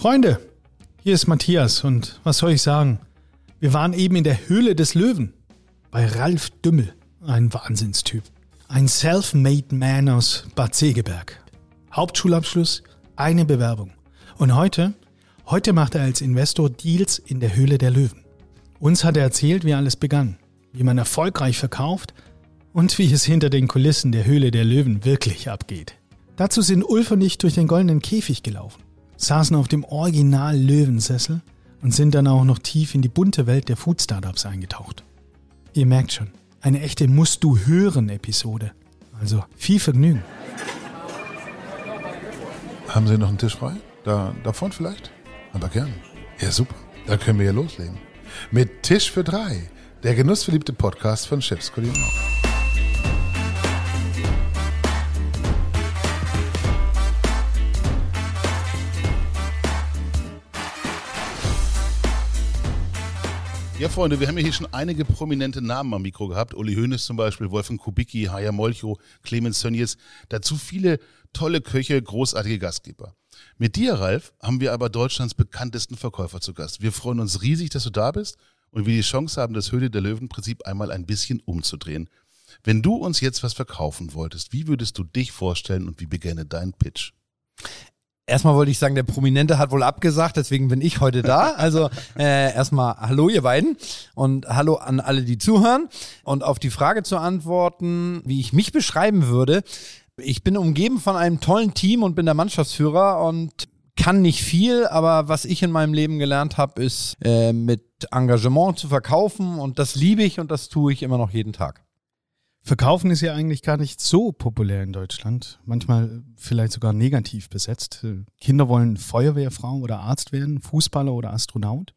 Freunde, hier ist Matthias und was soll ich sagen? Wir waren eben in der Höhle des Löwen bei Ralf Dümmel, ein Wahnsinnstyp. Ein self-made man aus Bad Segeberg. Hauptschulabschluss, eine Bewerbung. Und heute, heute macht er als Investor Deals in der Höhle der Löwen. Uns hat er erzählt, wie alles begann, wie man erfolgreich verkauft und wie es hinter den Kulissen der Höhle der Löwen wirklich abgeht. Dazu sind Ulf und ich durch den goldenen Käfig gelaufen, saßen auf dem Original Löwensessel und sind dann auch noch tief in die bunte Welt der Food Startups eingetaucht. Ihr merkt schon, eine echte Musst du hören Episode. Also viel Vergnügen. Haben Sie noch einen Tisch frei? Da, da vorne vielleicht? Aber gern. Ja, super. Da können wir ja loslegen. Mit Tisch für drei. Der genussverliebte Podcast von Chefs Kulinar. Ja, Freunde, wir haben ja hier schon einige prominente Namen am Mikro gehabt. Uli Hoeneß zum Beispiel, Wolfgang Kubicki, Haya Molcho, Clemens Tönnies. Dazu viele tolle Köche, großartige Gastgeber. Mit dir, Ralf, haben wir aber Deutschlands bekanntesten Verkäufer zu Gast. Wir freuen uns riesig, dass du da bist und wir die Chance haben, das Höhle der Löwen-Prinzip einmal ein bisschen umzudrehen. Wenn du uns jetzt was verkaufen wolltest, wie würdest du dich vorstellen und wie beginne dein Pitch? Erstmal wollte ich sagen, der Prominente hat wohl abgesagt, deswegen bin ich heute da. Also äh, erstmal Hallo ihr beiden und Hallo an alle, die zuhören. Und auf die Frage zu antworten, wie ich mich beschreiben würde, ich bin umgeben von einem tollen Team und bin der Mannschaftsführer und kann nicht viel, aber was ich in meinem Leben gelernt habe, ist äh, mit Engagement zu verkaufen und das liebe ich und das tue ich immer noch jeden Tag. Verkaufen ist ja eigentlich gar nicht so populär in Deutschland. Manchmal vielleicht sogar negativ besetzt. Kinder wollen Feuerwehrfrau oder Arzt werden, Fußballer oder Astronaut.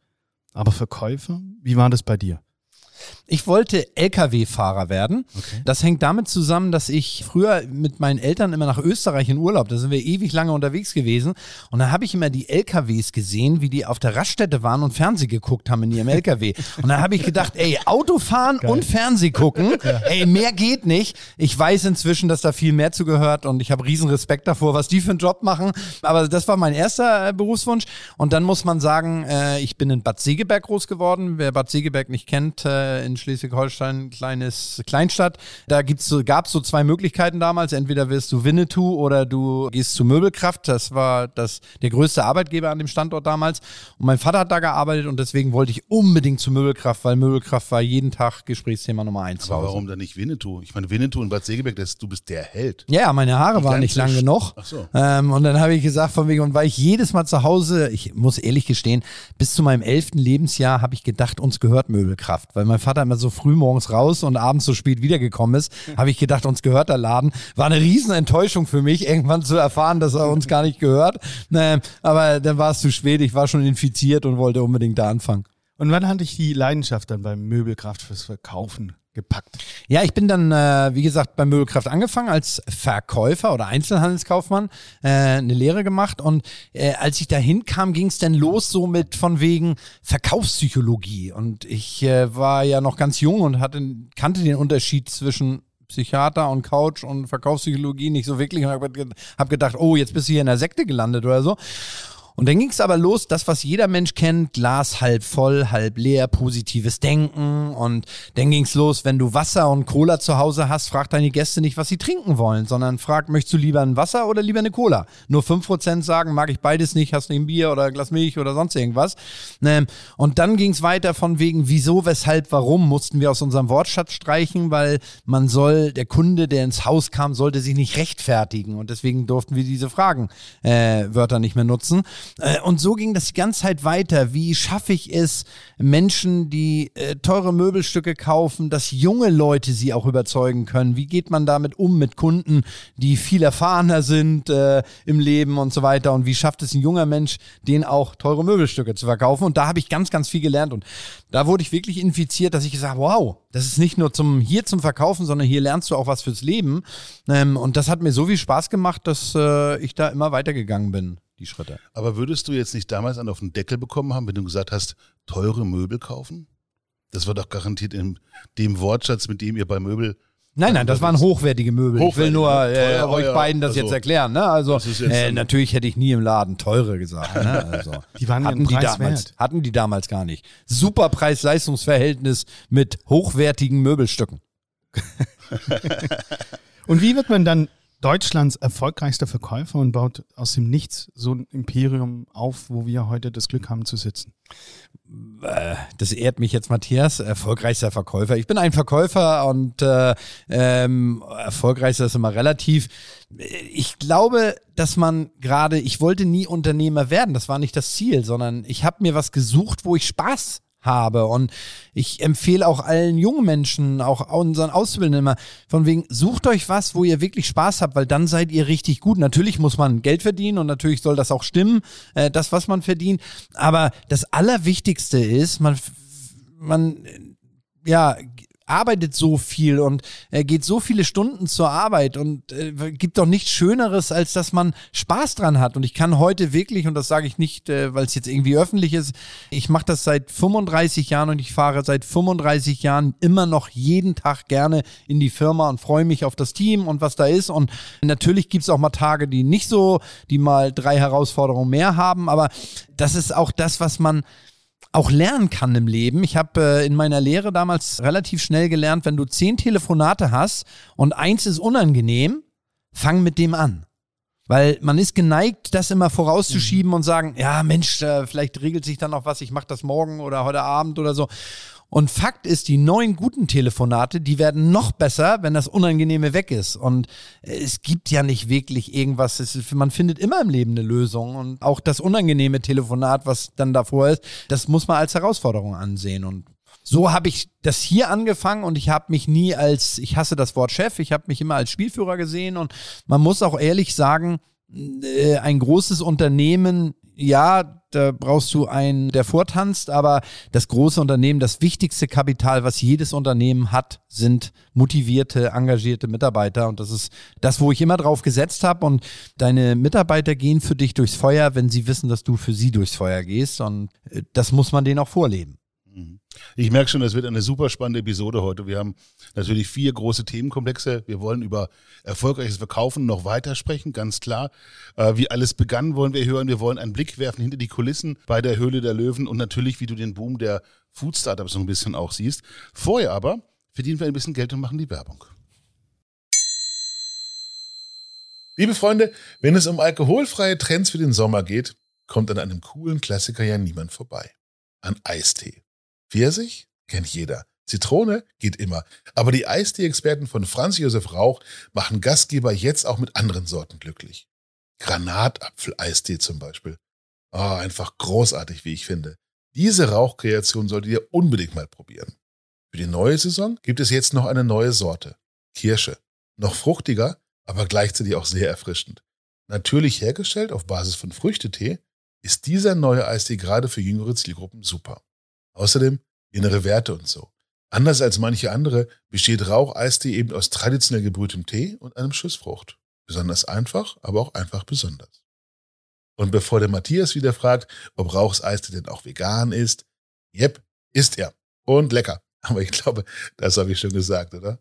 Aber Verkäufer, wie war das bei dir? Ich wollte Lkw-Fahrer werden. Okay. Das hängt damit zusammen, dass ich früher mit meinen Eltern immer nach Österreich in Urlaub, da sind wir ewig lange unterwegs gewesen. Und da habe ich immer die Lkws gesehen, wie die auf der Raststätte waren und Fernseh geguckt haben in ihrem Lkw. Und da habe ich gedacht, ey, Autofahren Geil. und Fernseh gucken, ja. ey, mehr geht nicht. Ich weiß inzwischen, dass da viel mehr zugehört und ich habe riesen Respekt davor, was die für einen Job machen. Aber das war mein erster äh, Berufswunsch. Und dann muss man sagen, äh, ich bin in Bad Segeberg groß geworden. Wer Bad Segeberg nicht kennt, äh, äh, in Schleswig-Holstein, kleines Kleinstadt. Da gibt's so, gab es so zwei Möglichkeiten damals. Entweder wirst du Winnetou oder du gehst zu Möbelkraft. Das war das, der größte Arbeitgeber an dem Standort damals. Und mein Vater hat da gearbeitet und deswegen wollte ich unbedingt zu Möbelkraft, weil Möbelkraft war jeden Tag Gesprächsthema Nummer eins. Aber warum dann nicht Winnetou? Ich meine, Winnetou in Bad Segeberg, das, du bist der Held. Ja, meine Haare waren nicht lang genug. Ach so. Ähm, und dann habe ich gesagt, von wegen, und weil ich jedes Mal zu Hause, ich muss ehrlich gestehen, bis zu meinem elften Lebensjahr habe ich gedacht, uns gehört Möbelkraft, weil mein Vater immer so früh morgens raus und abends so spät wiedergekommen ist, habe ich gedacht, uns gehört der Laden. War eine riesen Enttäuschung für mich, irgendwann zu erfahren, dass er uns gar nicht gehört. Ähm, aber dann war es zu spät, ich war schon infiziert und wollte unbedingt da anfangen. Und wann hatte ich die Leidenschaft dann beim Möbelkraft fürs Verkaufen gepackt? Ja, ich bin dann, äh, wie gesagt, bei Möbelkraft angefangen als Verkäufer oder Einzelhandelskaufmann, äh, eine Lehre gemacht und äh, als ich dahin kam, ging es dann los so mit von wegen Verkaufspsychologie und ich äh, war ja noch ganz jung und hatte, kannte den Unterschied zwischen Psychiater und Couch und Verkaufspsychologie nicht so wirklich und habe hab gedacht, oh, jetzt bist du hier in der Sekte gelandet oder so. Und dann ging es aber los, das, was jeder Mensch kennt, Glas halb voll, halb leer, positives Denken. Und dann ging es los, wenn du Wasser und Cola zu Hause hast, frag deine Gäste nicht, was sie trinken wollen, sondern frag, möchtest du lieber ein Wasser oder lieber eine Cola? Nur 5% sagen, mag ich beides nicht, hast du ein Bier oder ein Glas Milch oder sonst irgendwas. Ähm, und dann ging es weiter von wegen, wieso, weshalb, warum, mussten wir aus unserem Wortschatz streichen, weil man soll, der Kunde, der ins Haus kam, sollte sich nicht rechtfertigen. Und deswegen durften wir diese Fragen, äh, Wörter nicht mehr nutzen. Äh, und so ging das die ganze Zeit weiter. Wie schaffe ich es, Menschen, die äh, teure Möbelstücke kaufen, dass junge Leute sie auch überzeugen können? Wie geht man damit um mit Kunden, die viel erfahrener sind äh, im Leben und so weiter? Und wie schafft es ein junger Mensch, denen auch teure Möbelstücke zu verkaufen? Und da habe ich ganz, ganz viel gelernt. Und da wurde ich wirklich infiziert, dass ich gesagt habe, wow, das ist nicht nur zum hier zum Verkaufen, sondern hier lernst du auch was fürs Leben. Ähm, und das hat mir so viel Spaß gemacht, dass äh, ich da immer weitergegangen bin die Schritte. Aber würdest du jetzt nicht damals einen auf den Deckel bekommen haben, wenn du gesagt hast, teure Möbel kaufen? Das war doch garantiert in dem Wortschatz, mit dem ihr bei Möbel Nein, nein, das waren hochwertige Möbel. ich will Hochwertige, nur ne? äh, Teuer, euch beiden das also, jetzt erklären. Ne? Also das ist jetzt äh, natürlich hätte ich nie im Laden teure gesagt. Ne? Also, Die waren hatten die damals, wert. hatten die damals gar nicht. Super Preis-Leistungs-Verhältnis mit hochwertigen Möbelstücken. Und wie wird man dann Deutschlands erfolgreichster Verkäufer und baut aus dem Nichts so ein Imperium auf, wo wir heute das Glück haben zu sitzen? Äh, das ehrt mich jetzt, Matthias, erfolgreichster Verkäufer. Ich bin ein Verkäufer und äh, ähm, erfolgreichster ist immer relativ. Ich glaube, dass man gerade, ich wollte nie Unternehmer werden, das war nicht das Ziel, sondern ich habe mir was gesucht, wo ich Spaß habe. Und ich empfehle auch allen jungen Menschen, auch unseren Auszubildenden immer, von wegen, sucht euch was, wo ihr wirklich Spaß habt, weil dann seid ihr richtig gut. Natürlich muss man Geld verdienen und natürlich soll das auch stimmen, äh, das, was man verdient. Aber das Allerwichtigste ist, man, man, ja, arbeitet so viel und äh, geht so viele Stunden zur Arbeit und äh, gibt doch nichts Schöneres, als dass man Spaß dran hat. Und ich kann heute wirklich, und das sage ich nicht, äh, weil es jetzt irgendwie öffentlich ist, ich mache das seit 35 Jahren und ich fahre seit 35 Jahren immer noch jeden Tag gerne in die Firma und freue mich auf das Team und was da ist. Und natürlich gibt es auch mal Tage, die nicht so, die mal drei Herausforderungen mehr haben, aber das ist auch das, was man auch lernen kann im Leben. Ich habe äh, in meiner Lehre damals relativ schnell gelernt, wenn du zehn Telefonate hast und eins ist unangenehm, fang mit dem an. Weil man ist geneigt, das immer vorauszuschieben und sagen, ja Mensch, äh, vielleicht regelt sich dann noch was, ich mache das morgen oder heute Abend oder so. Und Fakt ist, die neuen guten Telefonate, die werden noch besser, wenn das Unangenehme weg ist. Und äh, es gibt ja nicht wirklich irgendwas. Ist, man findet immer im Leben eine Lösung. Und auch das unangenehme Telefonat, was dann davor ist, das muss man als Herausforderung ansehen. Und so habe ich das hier angefangen und ich habe mich nie als, ich hasse das Wort Chef, ich habe mich immer als Spielführer gesehen. Und man muss auch ehrlich sagen, äh, ein großes Unternehmen, ja, da brauchst du einen, der vortanzt, aber das große Unternehmen, das wichtigste Kapital, was jedes Unternehmen hat, sind motivierte, engagierte Mitarbeiter. Und das ist das, wo ich immer drauf gesetzt habe. Und deine Mitarbeiter gehen für dich durchs Feuer, wenn sie wissen, dass du für sie durchs Feuer gehst. Und äh, das muss man denen auch vorleben. Ich merke schon, das wird eine super spannende Episode heute. Wir haben natürlich vier große Themenkomplexe. Wir wollen über erfolgreiches Verkaufen noch weiter sprechen, ganz klar. Äh, wie alles begann, wollen wir hören. Wir wollen einen Blick werfen hinter die Kulissen bei der Höhle der Löwen und natürlich, wie du den Boom der Food Startups so ein bisschen auch siehst. Vorher aber verdienen wir ein bisschen Geld und machen die Werbung. Liebe Freunde, wenn es um alkoholfreie Trends für den Sommer geht, kommt an einem coolen Klassiker ja niemand vorbei. An Eistee. Pfirsich kennt jeder. Zitrone geht immer. Aber die Eistee-Experten von Franz Josef Rauch machen Gastgeber jetzt auch mit anderen Sorten glücklich. Granatapfel-Eistee zum Beispiel. Ah, einfach großartig, wie ich finde. Diese Rauchkreation solltet ihr unbedingt mal probieren. Für die neue Saison gibt es jetzt noch eine neue Sorte. Kirsche. Noch fruchtiger, aber gleichzeitig auch sehr erfrischend. Natürlich hergestellt auf Basis von Früchtetee, ist dieser neue Eistee gerade für jüngere Zielgruppen super. Außerdem innere Werte und so. Anders als manche andere besteht Raucheistee eben aus traditionell gebrühtem Tee und einem Schuss Frucht. Besonders einfach, aber auch einfach besonders. Und bevor der Matthias wieder fragt, ob Rauchseistee denn auch vegan ist, jep, ist er. Und lecker. Aber ich glaube, das habe ich schon gesagt, oder?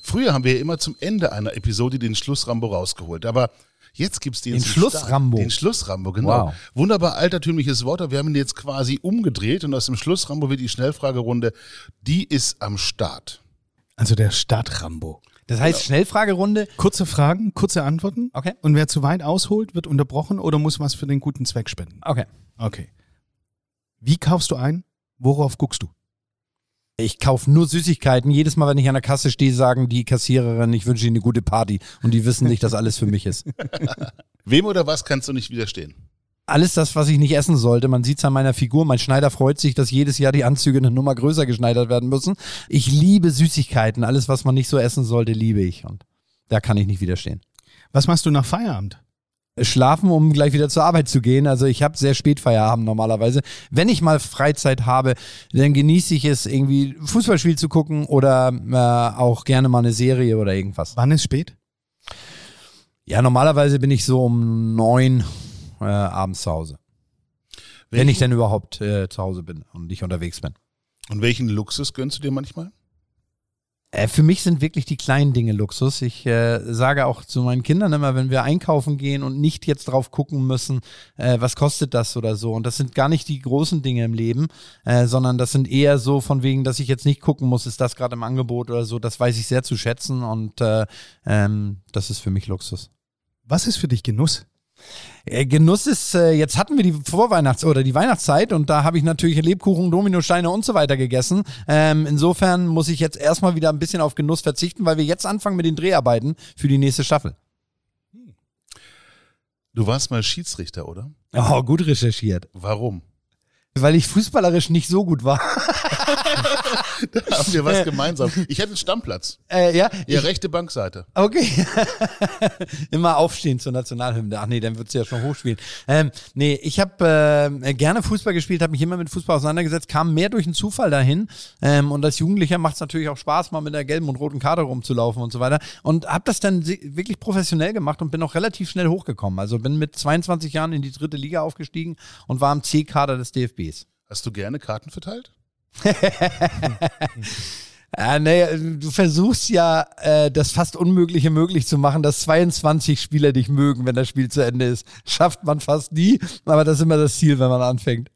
Früher haben wir immer zum Ende einer Episode den Schlussrambo rausgeholt, aber jetzt gibt's den, Den zum Schlussrambo. Den Schlussrambo, genau. Wow. Wunderbar altertümliches Wort, aber wir haben ihn jetzt quasi umgedreht und aus dem Schlussrambo wird die Schnellfragerunde, die ist am Start. Also der Stadtrambo. Das heißt, Schnellfragerunde. Kurze Fragen, kurze Antworten. Okay. Und wer zu weit ausholt, wird unterbrochen oder muss was für den guten Zweck spenden. Okay. Okay. Wie kaufst du ein? Worauf guckst du? Ich kaufe nur Süßigkeiten. Jedes Mal, wenn ich an der Kasse stehe, sagen die Kassiererin, ich wünsche ihnen eine gute Party. Und die wissen nicht, dass alles für mich ist. Wem oder was kannst du nicht widerstehen? Alles das, was ich nicht essen sollte. Man sieht es an meiner Figur. Mein Schneider freut sich, dass jedes Jahr die Anzüge eine Nummer größer geschneidert werden müssen. Ich liebe Süßigkeiten. Alles, was man nicht so essen sollte, liebe ich. Und da kann ich nicht widerstehen. Was machst du nach Feierabend? Schlafen, um gleich wieder zur Arbeit zu gehen. Also ich habe sehr spät Feierabend normalerweise. Wenn ich mal Freizeit habe, dann genieße ich es, irgendwie Fußballspiel zu gucken oder äh, auch gerne mal eine Serie oder irgendwas. Wann ist spät? Ja, normalerweise bin ich so um neun äh, abends zu Hause. Wenn ich denn überhaupt äh, zu Hause bin und nicht unterwegs bin. Und welchen Luxus gönnst du dir manchmal? Äh, für mich sind wirklich die kleinen Dinge Luxus. Ich äh, sage auch zu meinen Kindern immer, wenn wir einkaufen gehen und nicht jetzt drauf gucken müssen, äh, was kostet das oder so. Und das sind gar nicht die großen Dinge im Leben, äh, sondern das sind eher so von wegen, dass ich jetzt nicht gucken muss, ist das gerade im Angebot oder so. Das weiß ich sehr zu schätzen und äh, ähm, das ist für mich Luxus. Was ist für dich Genuss? Äh, Genuss ist, äh, jetzt hatten wir die Vorweihnachts- oder die Weihnachtszeit und da habe ich natürlich Lebkuchen, Dominosteine und so weiter gegessen. Ähm, insofern muss ich jetzt erstmal wieder ein bisschen auf Genuss verzichten, weil wir jetzt anfangen mit den Dreharbeiten für die nächste Staffel. Du warst mal Schiedsrichter, oder? Oh, gut recherchiert. Warum? Weil ich fußballerisch nicht so gut war. Da haben wir was gemeinsam. Ich hatte einen Stammplatz. Äh, ja, Ja, ich, rechte Bankseite. okay. Immer aufstehen zur Nationalhymne. Ach nee, dann wird's ja schon hochspielen. Ähm, nee, ich habe äh, gerne Fußball gespielt, habe mich immer mit Fußball auseinandergesetzt, kam mehr durch einen Zufall dahin. Ähm, und als Jugendlicher macht's natürlich auch Spaß, mal mit der gelben und roten Karte rumzulaufen und so weiter. Und habe das dann wirklich professionell gemacht und bin auch relativ schnell hochgekommen. Also bin mit 22 Jahren in die dritte Liga aufgestiegen und war im C-Kader des DFBs. Hast du gerne Karten verteilt? Ja, nee, du versuchst ja, äh, das fast Unmögliche möglich zu machen, dass 22 Spieler dich mögen, wenn das Spiel zu Ende ist. Schafft man fast nie, aber das ist immer das Ziel, wenn man anfängt.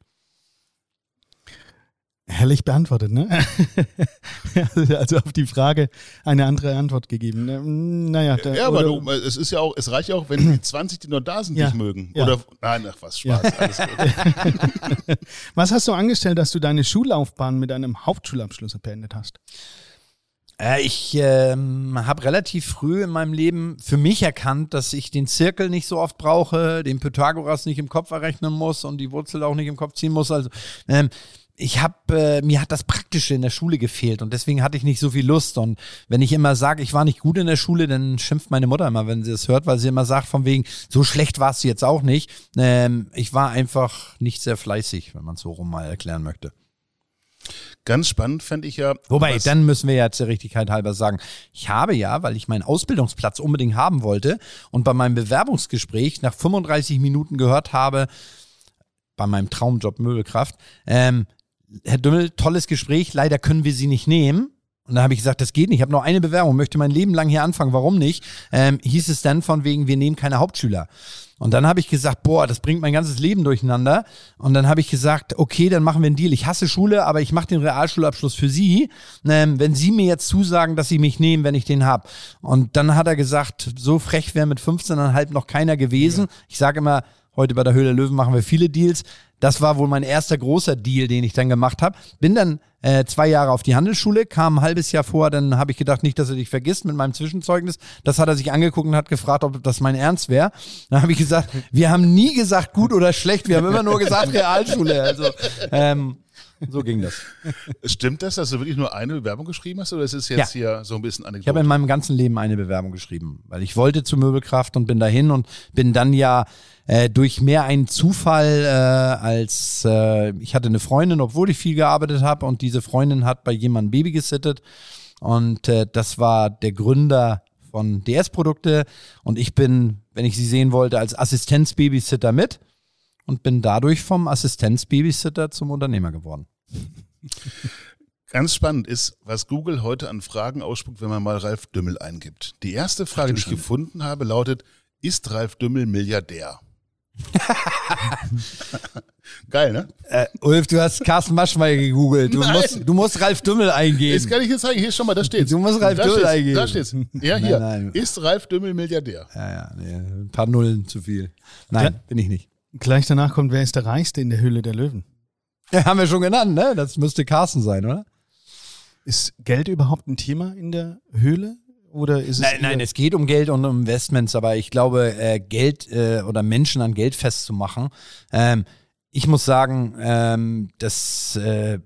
Herrlich beantwortet, ne? also auf die Frage eine andere Antwort gegeben. ne? Naja, da, Ja, aber oder- du, es ist ja auch, es reicht ja auch, wenn die 20, die noch da sind, Ja, dich mögen. ja. Oder, nein, ach was, Spaß, alles gut. Was hast du angestellt, dass du deine Schullaufbahn mit einem Hauptschulabschluss beendet hast? Äh, ich ähm, habe relativ früh in meinem Leben für mich erkannt, dass ich den Zirkel nicht so oft brauche, den Pythagoras nicht im Kopf errechnen muss und die Wurzel auch nicht im Kopf ziehen muss. Also ähm, ich habe, äh, mir hat das Praktische in der Schule gefehlt und deswegen hatte ich nicht so viel Lust. Und wenn ich immer sage, ich war nicht gut in der Schule, dann schimpft meine Mutter immer, wenn sie es hört, weil sie immer sagt, von wegen, so schlecht warst du jetzt auch nicht. Ähm, ich war einfach nicht sehr fleißig, wenn man es so rum mal erklären möchte. Ganz spannend fände ich ja. Wobei, dann müssen wir ja zur Richtigkeit halber sagen, ich habe ja, weil ich meinen Ausbildungsplatz unbedingt haben wollte und bei meinem Bewerbungsgespräch nach 35 Minuten gehört habe, bei meinem Traumjob Möbelkraft, ähm, Herr Dümmel, tolles Gespräch, leider können wir Sie nicht nehmen. Und da habe ich gesagt, das geht nicht. Ich habe noch eine Bewerbung, möchte mein Leben lang hier anfangen. Warum nicht? Ähm, hieß es dann von wegen, wir nehmen keine Hauptschüler. Und dann habe ich gesagt, boah, das bringt mein ganzes Leben durcheinander. Und dann habe ich gesagt, okay, dann machen wir einen Deal. Ich hasse Schule, aber ich mache den Realschulabschluss für Sie, ähm, wenn Sie mir jetzt zusagen, dass Sie mich nehmen, wenn ich den hab. Und dann hat er gesagt, so frech wäre mit 15,5 noch keiner gewesen. Ich sage immer, heute bei der Höhle der Löwen machen wir viele Deals. Das war wohl mein erster großer Deal, den ich dann gemacht habe. Bin dann äh, zwei Jahre auf die Handelsschule, kam ein halbes Jahr vor, dann habe ich gedacht, nicht, dass er dich vergisst mit meinem Zwischenzeugnis. Das hat er sich angeguckt und hat gefragt, ob das mein Ernst wäre. Dann habe ich gesagt, wir haben nie gesagt gut oder schlecht, wir haben immer nur gesagt Realschule. Also ähm, so ging das. Stimmt das, dass du wirklich nur eine Bewerbung geschrieben hast oder ist es jetzt hier so ein bisschen Ich habe Anekdote? in meinem ganzen Leben eine Bewerbung geschrieben, weil ich wollte zur Möbelkraft und bin dahin und bin dann ja äh, durch mehr einen Zufall äh, als äh, ich hatte eine Freundin, obwohl ich viel gearbeitet habe und diese Freundin hat bei jemandem Baby gesittet und äh, das war der Gründer von DS-Produkte und ich bin, wenn ich sie sehen wollte, als Assistenzbabysitter mit und bin dadurch vom Assistenzbabysitter zum Unternehmer geworden. Ganz spannend ist, was Google heute an Fragen ausspuckt, wenn man mal Ralf Dümmel eingibt. Die erste Frage, die ich gefunden habe, lautet, ist Ralf Dümmel Milliardär? Geil, ne? Äh, Ulf, du hast Carsten Maschmeyer gegoogelt. Du Nein. musst, du musst Ralf Dümmel eingeben. Jetzt kann ich jetzt zeigen, hier schon mal, da steht's. Du musst Ralf da Dümmel steht's, eingeben. Da steht's. Ja, hier. Nein, nein. Ist Ralf Dümmel Milliardär? Ja, ja, nee, ein paar Nullen zu viel. Nein, bin ich nicht. Gleich danach kommt, wer ist der Reichste in der Höhle der Löwen? Ja, haben wir schon genannt, ne? Das müsste Carsten sein, oder? Ist Geld überhaupt ein Thema in der Höhle? Oder ist es Nein, nein, es geht um Geld und um Investments, aber ich glaube, äh, Geld äh, oder Menschen an Geld festzumachen. Ähm, ich muss sagen, ähm, dass äh,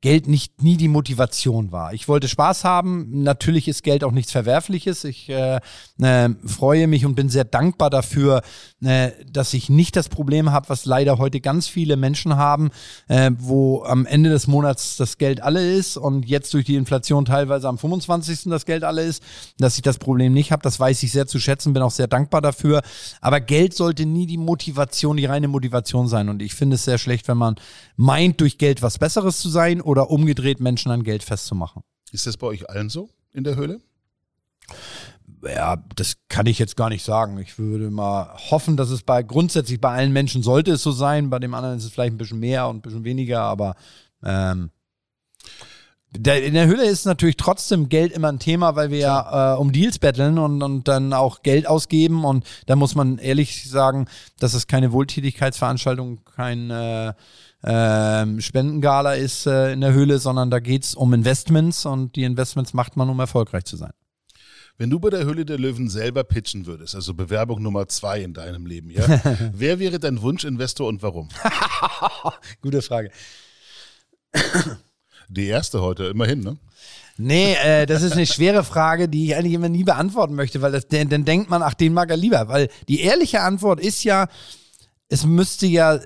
Geld nicht nie die Motivation war. Ich wollte Spaß haben. Natürlich ist Geld auch nichts Verwerfliches. Ich äh, äh, freue mich und bin sehr dankbar dafür, äh, dass ich nicht das Problem habe, was leider heute ganz viele Menschen haben, äh, wo am Ende des Monats das Geld alle ist und jetzt durch die Inflation teilweise am 25. das Geld alle ist, dass ich das Problem nicht habe. Das weiß ich sehr zu schätzen, bin auch sehr dankbar dafür. Aber Geld sollte nie die Motivation, die reine Motivation sein. Und ich finde es sehr schlecht, wenn man meint, durch Geld was Besseres zu sein oder umgedreht Menschen an Geld festzumachen. Ist das bei euch allen so? in der Höhle? Ja, das kann ich jetzt gar nicht sagen. Ich würde mal hoffen, dass es bei grundsätzlich bei allen Menschen sollte es so sein. Bei dem anderen ist es vielleicht ein bisschen mehr und ein bisschen weniger, aber ähm, der, in der Höhle ist natürlich trotzdem Geld immer ein Thema, weil wir ja äh, um Deals betteln und, und dann auch Geld ausgeben. Und da muss man ehrlich sagen, dass es keine Wohltätigkeitsveranstaltung, kein äh, äh, Spendengala ist äh, in der Höhle, sondern da geht's um Investments und die Investments macht man, um erfolgreich zu sein. Wenn du bei der Höhle der Löwen selber pitchen würdest, also Bewerbung Nummer zwei in deinem Leben, ja, wer wäre dein Wunschinvestor und warum? Gute Frage. Die erste heute, immerhin, ne? Nee, äh, das ist eine schwere Frage, die ich eigentlich immer nie beantworten möchte, weil das, dann, dann denkt man, ach, den mag er lieber. Weil die ehrliche Antwort ist ja, es müsste ja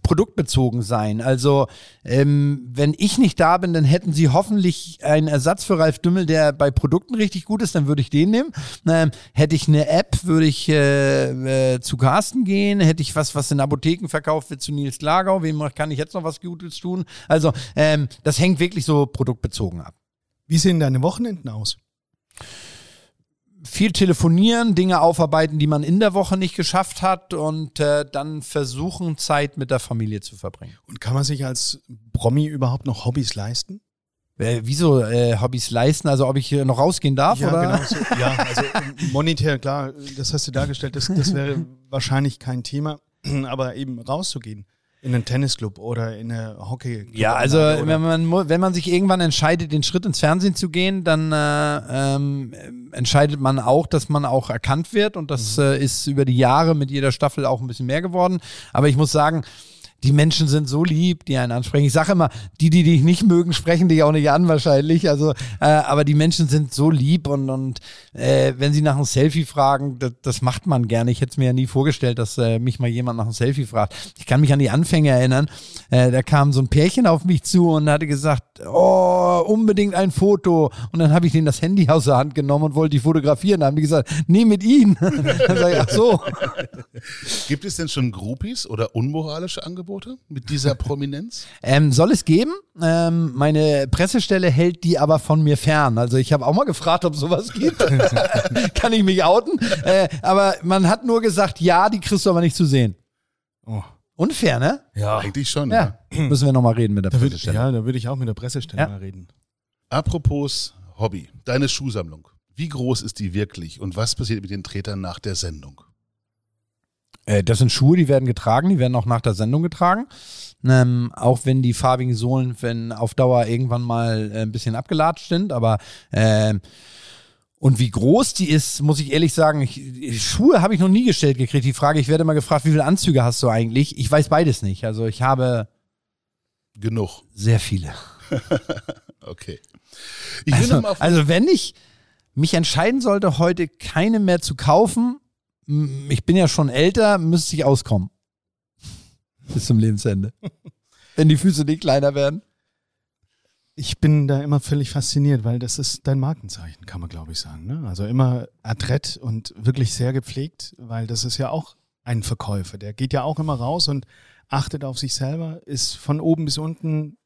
produktbezogen sein. Also ähm, wenn ich nicht da bin, dann hätten sie hoffentlich einen Ersatz für Ralf Dümmel, der bei Produkten richtig gut ist, dann würde ich den nehmen. Ähm, hätte ich eine App, würde ich äh, äh, zu Carsten gehen. Hätte ich was, was in Apotheken verkauft wird, zu Nils Glagau. Wem kann ich jetzt noch was Gutes tun? Also ähm, das hängt wirklich so produktbezogen ab. Wie sehen deine Wochenenden aus? Viel telefonieren, Dinge aufarbeiten, die man in der Woche nicht geschafft hat und äh, dann versuchen, Zeit mit der Familie zu verbringen. Und kann man sich als Promi überhaupt noch Hobbys leisten? Äh, wieso äh, Hobbys leisten? Also ob ich hier noch rausgehen darf? Ja, oder? genau. So, ja, also monetär, klar, das hast du dargestellt, das, das wäre wahrscheinlich kein Thema, aber eben rauszugehen. In einen Tennisclub oder in eine Hockey. Ja, also wenn man, wenn man sich irgendwann entscheidet, den Schritt ins Fernsehen zu gehen, dann äh, ähm, entscheidet man auch, dass man auch erkannt wird und das äh, ist über die Jahre mit jeder Staffel auch ein bisschen mehr geworden. Aber ich muss sagen, die Menschen sind so lieb, die einen ansprechen. Ich sage immer, die, die dich nicht mögen, sprechen dich auch nicht an wahrscheinlich. Also, äh, aber die Menschen sind so lieb und, und äh, wenn sie nach einem Selfie fragen, das, das macht man gerne. Ich hätte es mir ja nie vorgestellt, dass äh, mich mal jemand nach einem Selfie fragt. Ich kann mich an die Anfänge erinnern. Äh, da kam so ein Pärchen auf mich zu und hatte gesagt, oh, unbedingt ein Foto. Und dann habe ich denen das Handy aus der Hand genommen und wollte die fotografieren. Da haben die gesagt, nee, mit ihnen. dann sage ich, ach so. Gibt es denn schon Groupies oder unmoralische Angebote mit dieser Prominenz? Ähm, soll es geben? Ähm, meine Pressestelle hält die aber von mir fern. Also ich habe auch mal gefragt, ob sowas gibt. Kann ich mich outen? Äh, aber man hat nur gesagt, ja, die kriegst du aber nicht zu sehen. Oh. Unfair, ne? Ja. Eigentlich schon, Ja. ja. Müssen wir nochmal reden mit der Da Pressestelle. ja, da würde ich auch mit der Pressestelle Ja. mal reden. Apropos Hobby, deine Schuhsammlung. Wie groß ist die wirklich und was passiert mit den Tretern nach der Sendung? Äh, das sind Schuhe, die werden getragen, die werden auch nach der Sendung getragen. Ähm, auch wenn die farbigen Sohlen, wenn auf Dauer irgendwann mal äh, ein bisschen abgelatscht sind, aber ähm, und wie groß die ist, muss ich ehrlich sagen, ich, Schuhe habe ich noch nie gestellt gekriegt. Die Frage, ich werde immer gefragt, wie viele Anzüge hast du eigentlich? Ich weiß beides nicht. Also ich habe Genug. sehr viele. Okay. Ich Also, also wenn ich mich entscheiden sollte, heute keine mehr zu kaufen, ich bin ja schon älter, müsste ich auskommen. Bis zum Lebensende. wenn die Füße nicht kleiner werden. Ich bin da immer völlig fasziniert, weil das ist dein Markenzeichen, kann man glaube ich sagen. Ne? Also immer adrett und wirklich sehr gepflegt, weil das ist ja auch ein Verkäufer. Der geht ja auch immer raus und achtet auf sich selber, ist von oben bis unten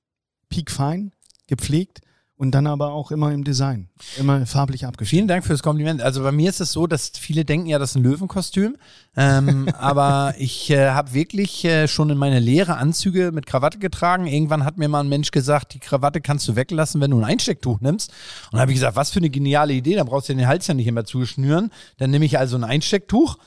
piekfein, gepflegt und dann aber auch immer im Design, immer farblich abgestimmt. Vielen Dank fürs Kompliment. Also bei mir ist es so, dass viele denken ja, das ist ein Löwenkostüm. Ähm, aber ich äh, habe wirklich äh, schon in meiner Lehre Anzüge mit Krawatte getragen. Irgendwann hat mir mal ein Mensch gesagt, die Krawatte kannst du weglassen, wenn du ein Einstecktuch nimmst. Und dann habe ich gesagt, was für eine geniale Idee, dann brauchst du den Hals ja nicht immer zuschnüren. Dann nehme ich also ein Einstecktuch.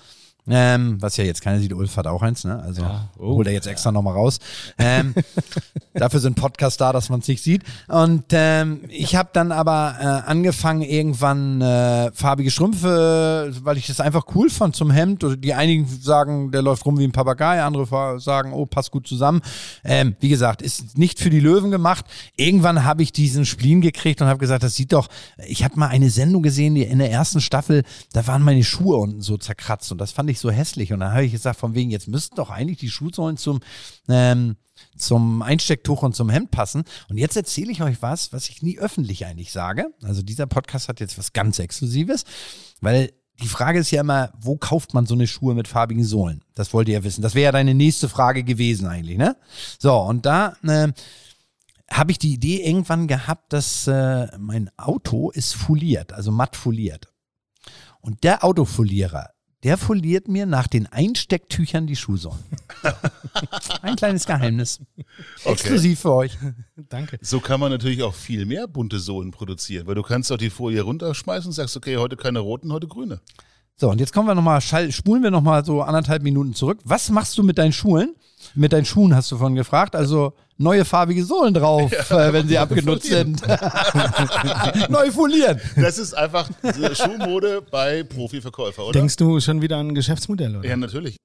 Ähm, was ja jetzt keiner sieht, Ulf hat auch eins, ne? Also Oh. holt er jetzt extra nochmal raus. Ähm, dafür sind Podcasts da, dass man es nicht sieht. Und ähm, ich habe dann aber äh, angefangen, irgendwann äh, farbige Strümpfe, weil ich das einfach cool fand zum Hemd. Die einigen sagen, der läuft rum wie ein Papagei, andere sagen, oh, passt gut zusammen. Ähm, wie gesagt, ist nicht für die Löwen gemacht. Irgendwann habe ich diesen Spleen gekriegt und habe gesagt, das sieht doch, ich habe mal eine Sendung gesehen, die in der ersten Staffel, da waren meine Schuhe unten so zerkratzt und das fand ich so hässlich. Und dann habe ich gesagt, von wegen, jetzt müssten doch eigentlich die Schuhsohlen zum ähm, zum Einstecktuch und zum Hemd passen. Und jetzt erzähle ich euch was, was ich nie öffentlich eigentlich sage. Also dieser Podcast hat jetzt was ganz Exklusives, weil die Frage ist ja immer, wo kauft man so eine Schuhe mit farbigen Sohlen? Das wollt ihr ja wissen. Das wäre ja deine nächste Frage gewesen eigentlich, ne? So, und da äh, habe ich die Idee irgendwann gehabt, dass äh, mein Auto ist foliert, also matt foliert. Und der Autofolierer, der foliert mir nach den Einstecktüchern die Schuhsohlen. Ein kleines Geheimnis. Exklusiv für euch. Danke. So kann man natürlich auch viel mehr bunte Sohlen produzieren, weil du kannst auch die Folie runterschmeißen und sagst, okay, heute keine roten, heute grüne. So, und jetzt kommen wir nochmal, spulen wir nochmal so anderthalb Minuten zurück. Was machst du mit deinen Schuhen? Mit deinen Schuhen hast du von gefragt. Also neue farbige Sohlen drauf, äh, wenn sie abgenutzt sind. Neu folieren. Das ist einfach diese Schuhmode bei Profiverkäufer, oder? Denkst du schon wieder an ein Geschäftsmodell, oder? ja, natürlich.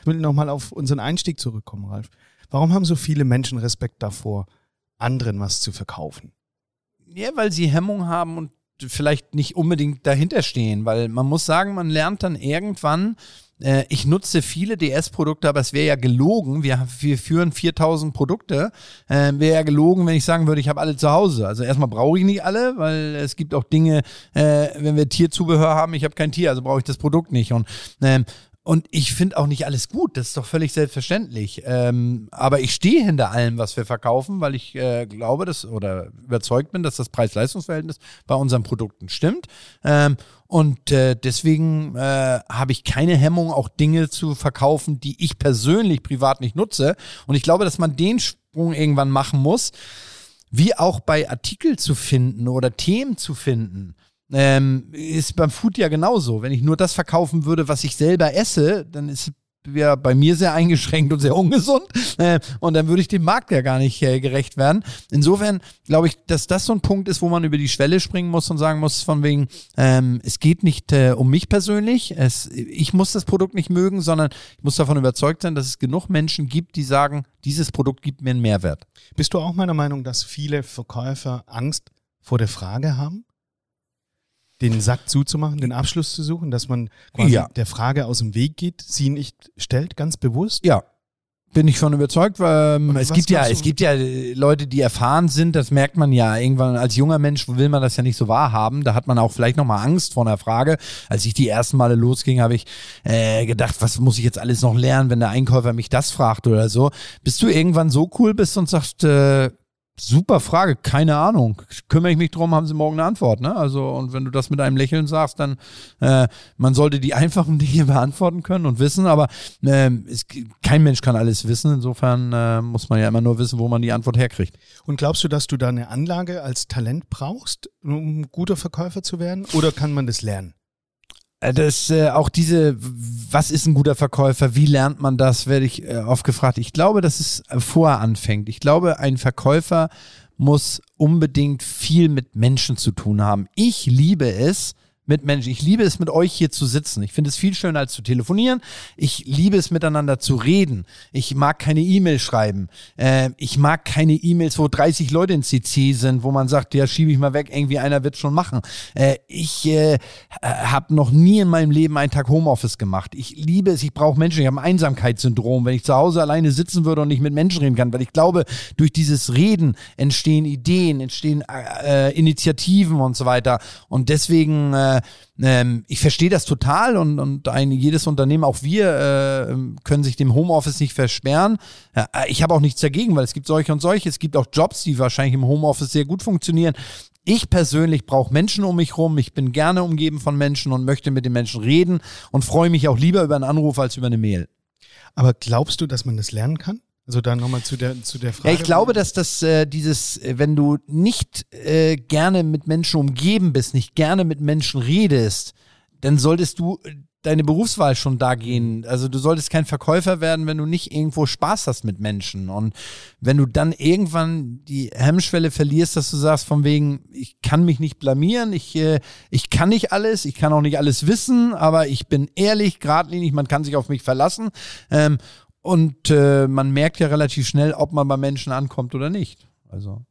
Ich will nochmal auf unseren Einstieg zurückkommen, Ralf. Warum haben so viele Menschen Respekt davor, anderen was zu verkaufen? Ja, weil sie Hemmung haben und vielleicht nicht unbedingt dahinter stehen, weil man muss sagen, man lernt dann irgendwann, äh, ich nutze viele DS-Produkte, aber es wäre ja gelogen. Wir, wir führen 4000 Produkte. Äh, wäre ja gelogen, wenn ich sagen würde, ich habe alle zu Hause. Also erstmal brauche ich nicht alle, weil es gibt auch Dinge, äh, wenn wir Tierzubehör haben, ich habe kein Tier, also brauche ich das Produkt nicht. Und ähm, und ich finde auch nicht alles gut, das ist doch völlig selbstverständlich. Ähm, aber ich stehe hinter allem, was wir verkaufen, weil ich äh, glaube, dass oder überzeugt bin, dass das Preis-Leistungs-Verhältnis bei unseren Produkten stimmt. Ähm, und äh, deswegen äh, habe ich keine Hemmung, auch Dinge zu verkaufen, die ich persönlich privat nicht nutze. Und ich glaube, dass man den Sprung irgendwann machen muss, wie auch bei Artikel zu finden oder Themen zu finden. Ähm, ist beim Food ja genauso. Wenn ich nur das verkaufen würde, was ich selber esse, dann ist wäre bei mir sehr eingeschränkt und sehr ungesund. Äh, und dann würde ich dem Markt ja gar nicht äh, gerecht werden. Insofern glaube ich, dass das so ein Punkt ist, wo man über die Schwelle springen muss und sagen muss, von wegen, ähm, es geht nicht äh, um mich persönlich, es, ich muss das Produkt nicht mögen, sondern ich muss davon überzeugt sein, dass es genug Menschen gibt, die sagen, dieses Produkt gibt mir einen Mehrwert. Bist du auch meiner Meinung, dass viele Verkäufer Angst vor der Frage haben? Den Sack zuzumachen, den Abschluss zu suchen, dass man quasi Ja. der Frage aus dem Weg geht, sie nicht stellt, ganz bewusst? Ja. Bin ich von überzeugt, weil ähm, es gibt ja, es gibt ja äh, Leute, die erfahren sind, das merkt man ja irgendwann als junger Mensch will man das ja nicht so wahrhaben. Da hat man auch vielleicht nochmal Angst vor einer Frage. Als ich die ersten Male losging, habe ich äh, gedacht, was muss ich jetzt alles noch lernen, wenn der Einkäufer mich das fragt oder so. Bis du irgendwann so cool bist und sagst, äh, super Frage, keine Ahnung. Kümmere ich mich drum, haben sie morgen eine Antwort, ne? Also, und wenn du das mit einem Lächeln sagst, dann äh, man sollte die einfachen Dinge beantworten können und wissen, aber ähm, es, kein Mensch kann alles wissen. Insofern äh, muss man ja immer nur wissen, wo man die Antwort herkriegt. Und glaubst du, dass du da eine Anlage als Talent brauchst, um guter Verkäufer zu werden? Oder kann man das lernen? Äh, Das äh, auch diese, was ist ein guter Verkäufer? Wie lernt man das? Werde ich äh, oft gefragt. Ich glaube, dass es äh, vorher anfängt. Ich glaube, ein Verkäufer muss unbedingt viel mit Menschen zu tun haben. Ich liebe es mit Menschen. Ich liebe es, mit euch hier zu sitzen. Ich finde es viel schöner als zu telefonieren. Ich liebe es, miteinander zu reden. Ich mag keine E-Mail schreiben. Äh, ich mag keine E-Mails, wo 30 Leute in CC sind, wo man sagt, ja, schiebe ich mal weg, irgendwie einer wird schon machen. Äh, ich äh, habe noch nie in meinem Leben einen Tag Homeoffice gemacht. Ich liebe es, ich brauche Menschen. Ich habe ein Einsamkeitssyndrom, wenn ich zu Hause alleine sitzen würde und nicht mit Menschen reden kann, weil ich glaube, durch dieses Reden entstehen Ideen, entstehen äh, Initiativen und so weiter. Und deswegen, äh, ähm, ich verstehe das total und, und ein, jedes Unternehmen, auch wir, äh, können sich dem Homeoffice nicht versperren. Ja, ich habe auch nichts dagegen, weil es gibt solche und solche. Es gibt auch Jobs, die wahrscheinlich im Homeoffice sehr gut funktionieren. Ich persönlich brauche Menschen um mich rum. Ich bin gerne umgeben von Menschen und möchte mit den Menschen reden und freue mich auch lieber über einen Anruf als über eine Mail. Aber glaubst du, dass man das lernen kann? Also dann nochmal zu der, zu der Frage. Ja, ich glaube, dass das äh, dieses, äh, wenn du nicht äh, gerne mit Menschen umgeben bist, nicht gerne mit Menschen redest, dann solltest du äh, deine Berufswahl schon da gehen. Also du solltest kein Verkäufer werden, wenn du nicht irgendwo Spaß hast mit Menschen. Und wenn du dann irgendwann die Hemmschwelle verlierst, dass du sagst, von wegen, ich kann mich nicht blamieren, ich, äh, ich kann nicht alles, ich kann auch nicht alles wissen, aber ich bin ehrlich, geradlinig, man kann sich auf mich verlassen. Ähm, und äh, man merkt ja relativ schnell, ob man bei Menschen ankommt oder nicht. Also.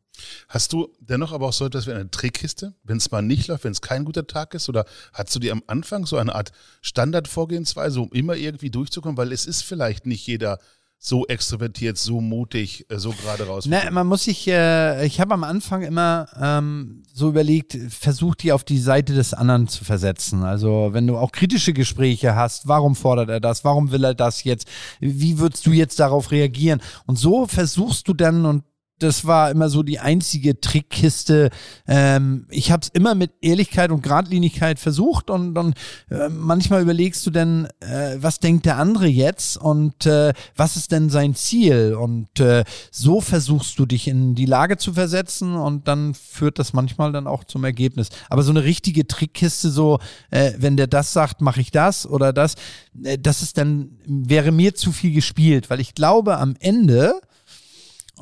Hast du dennoch aber auch so etwas wie eine Trickkiste, wenn es mal nicht läuft, wenn es kein guter Tag ist? Oder hast du dir am Anfang so eine Art Standardvorgehensweise, um immer irgendwie durchzukommen? Weil es ist vielleicht nicht jeder so extrovertiert, so mutig, äh, so gerade raus. Ne, man muss sich, äh, ich habe am Anfang immer ähm, so überlegt, versucht die auf die Seite des anderen zu versetzen. Also wenn du auch kritische Gespräche hast, warum fordert er das, warum will er das jetzt, wie würdest du jetzt darauf reagieren? Und so versuchst du dann und das war immer so die einzige Trickkiste. Ähm, ich habe es immer mit Ehrlichkeit und Gradlinigkeit versucht und, und äh, manchmal überlegst du denn, äh, was denkt der andere jetzt und äh, was ist denn sein Ziel? Und äh, so versuchst du dich in die Lage zu versetzen und dann führt das manchmal dann auch zum Ergebnis. Aber so eine richtige Trickkiste, so äh, wenn der das sagt, mache ich das oder das, äh, das ist dann, wäre mir zu viel gespielt, weil ich glaube, am Ende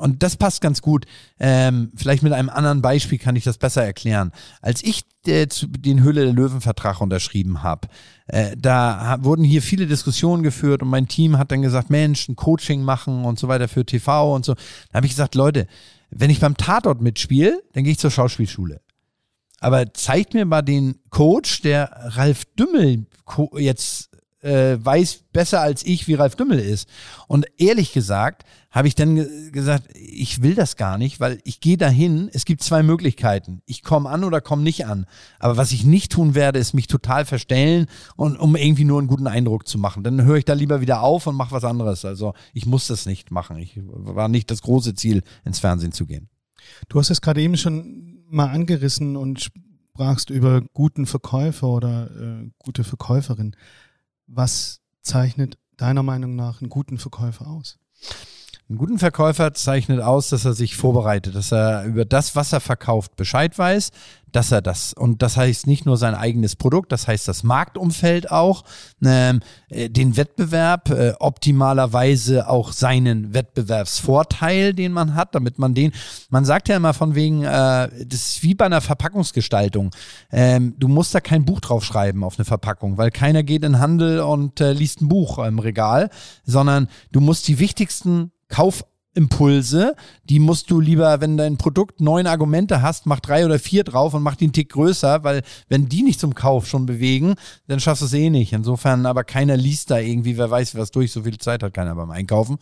und das passt ganz gut. Ähm, vielleicht mit einem anderen Beispiel kann ich das besser erklären. Als ich äh, den Hülle der Löwen-Vertrag unterschrieben habe, äh, da wurden hier viele Diskussionen geführt und mein Team hat dann gesagt, Mensch, ein Coaching machen und so weiter für TV und so. Da habe ich gesagt, Leute, wenn ich beim Tatort mitspiele, dann gehe ich zur Schauspielschule. Aber zeigt mir mal den Coach, der Ralf Dümmel jetzt äh, weiß besser als ich, wie Ralf Dümmel ist. Und ehrlich gesagt, habe ich dann gesagt, ich will das gar nicht, weil ich gehe dahin, es gibt zwei Möglichkeiten. Ich komme an oder komme nicht an. Aber was ich nicht tun werde, ist mich total verstellen und um irgendwie nur einen guten Eindruck zu machen. Dann höre ich da lieber wieder auf und mache was anderes. Also ich muss das nicht machen. Ich war nicht das große Ziel, ins Fernsehen zu gehen. Du hast es gerade eben schon mal angerissen und sprachst über guten Verkäufer oder äh, gute Verkäuferin. Was zeichnet deiner Meinung nach einen guten Verkäufer aus? Einen guten Verkäufer zeichnet aus, dass er sich vorbereitet, dass er über das, was er verkauft, Bescheid weiß, dass er das, und das heißt nicht nur sein eigenes Produkt, das heißt das Marktumfeld auch, ähm, äh, den Wettbewerb, äh, optimalerweise auch seinen Wettbewerbsvorteil, den man hat, damit man den, man sagt ja immer von wegen, äh, das ist wie bei einer Verpackungsgestaltung. Ähm, du musst da kein Buch drauf schreiben auf eine Verpackung, weil keiner geht in den Handel und äh, liest ein Buch im Regal, sondern du musst die wichtigsten Kaufimpulse, die musst du lieber, wenn dein Produkt neun Argumente hast, mach drei oder vier drauf und mach den Tick größer, weil wenn die nicht zum Kauf schon bewegen, dann schaffst du es eh nicht. Insofern, aber keiner liest da irgendwie, wer weiß was durch, so viel Zeit hat keiner beim Einkaufen.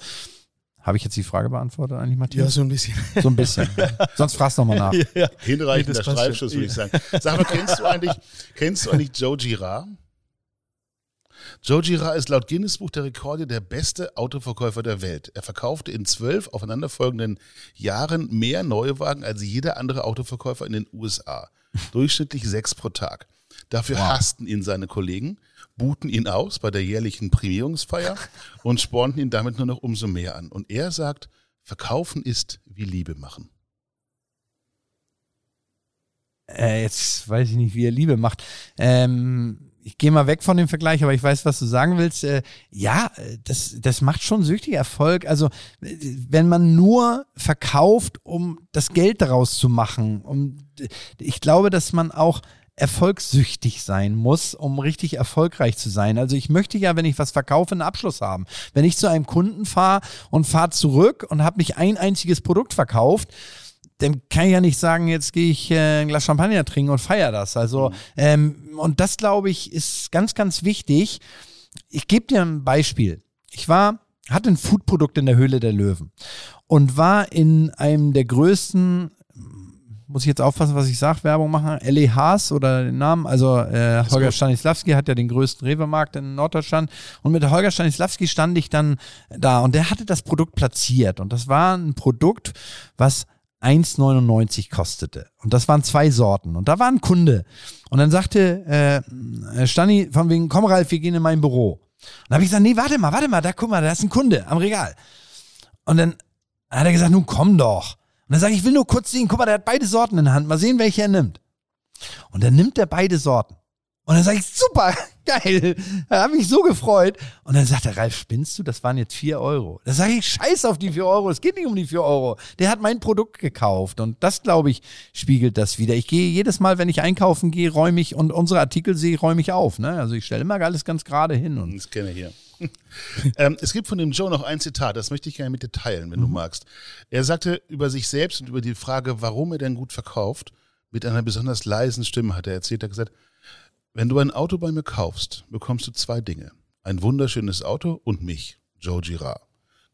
Habe ich jetzt die Frage beantwortet eigentlich, Matthias? Ja, so ein bisschen. So ein bisschen. Sonst fragst du nochmal nach. Ja, Hinreichender nee, Streifschuss, würde ich sagen. Sag mal, kennst du eigentlich, kennst du eigentlich Joe Girard? Joe Girard ist laut Guinness Buch der Rekorde der beste Autoverkäufer der Welt. Er verkaufte in zwölf aufeinanderfolgenden Jahren mehr Neuwagen als jeder andere Autoverkäufer in den USA. Durchschnittlich sechs pro Tag. Dafür wow. hassten ihn seine Kollegen, buhten ihn aus bei der jährlichen Prämierungsfeier und spornten ihn damit nur noch umso mehr an. Und er sagt, verkaufen ist wie Liebe machen. Äh, jetzt weiß ich nicht, wie er Liebe macht. Ähm, ich gehe mal weg von dem Vergleich, aber ich weiß, was du sagen willst. Äh, ja, das, das macht schon süchtig Erfolg. Also, wenn man nur verkauft, um das Geld daraus zu machen, um, ich glaube, dass man auch erfolgssüchtig sein muss, um richtig erfolgreich zu sein. Also ich möchte ja, wenn ich was verkaufe, einen Abschluss haben. Wenn ich zu einem Kunden fahre und fahre zurück und habe nicht ein einziges Produkt verkauft, dann kann ich ja nicht sagen, jetzt gehe ich äh, ein Glas Champagner trinken und feiere das. Also, mhm. ähm, und das glaube ich ist ganz, ganz wichtig. Ich gebe dir ein Beispiel. Ich war, hatte ein Foodprodukt in der Höhle der Löwen und war in einem der größten muss ich jetzt aufpassen, was ich sage, Werbung machen, L.E. Haas oder den Namen, also äh, Holger Stanislawski hat ja den größten Rewe-Markt in Norddeutschland und mit Holger Stanislawski stand ich dann da und der hatte das Produkt platziert und das war ein Produkt, was 1,99 kostete. Und das waren zwei Sorten. Und da war ein Kunde. Und dann sagte äh, Stani von wegen, komm Ralf, wir gehen in mein Büro. Und dann habe ich gesagt, nee, warte mal, warte mal, da guck mal, da ist ein Kunde am Regal. Und dann hat er gesagt, nun komm doch. Und dann sage ich, ich will nur kurz sehen, guck mal, der hat beide Sorten in der Hand, mal sehen, welche er nimmt. Und dann nimmt er beide Sorten. Und dann sage ich, super, geil. Da habe ich so gefreut. Und dann sagt der Ralf, spinnst du? Das waren jetzt vier Euro. Da sage ich, scheiß auf die vier Euro. Es geht nicht um die vier Euro. Der hat mein Produkt gekauft. Und das, glaube ich, spiegelt das wieder. Ich gehe jedes Mal, wenn ich einkaufen gehe, räume ich und unsere Artikel sehe, räume ich auf. Ne? Also ich stelle immer alles ganz gerade hin. Und das kenne ich hier. ähm, es gibt von dem Joe noch ein Zitat, das möchte ich gerne mit dir teilen, wenn mhm. du magst. Er sagte über sich selbst und über die Frage, warum er denn gut verkauft, mit einer besonders leisen Stimme hat er erzählt, er hat gesagt, wenn du ein Auto bei mir kaufst, bekommst du zwei Dinge. Ein wunderschönes Auto und mich, Joe Girard.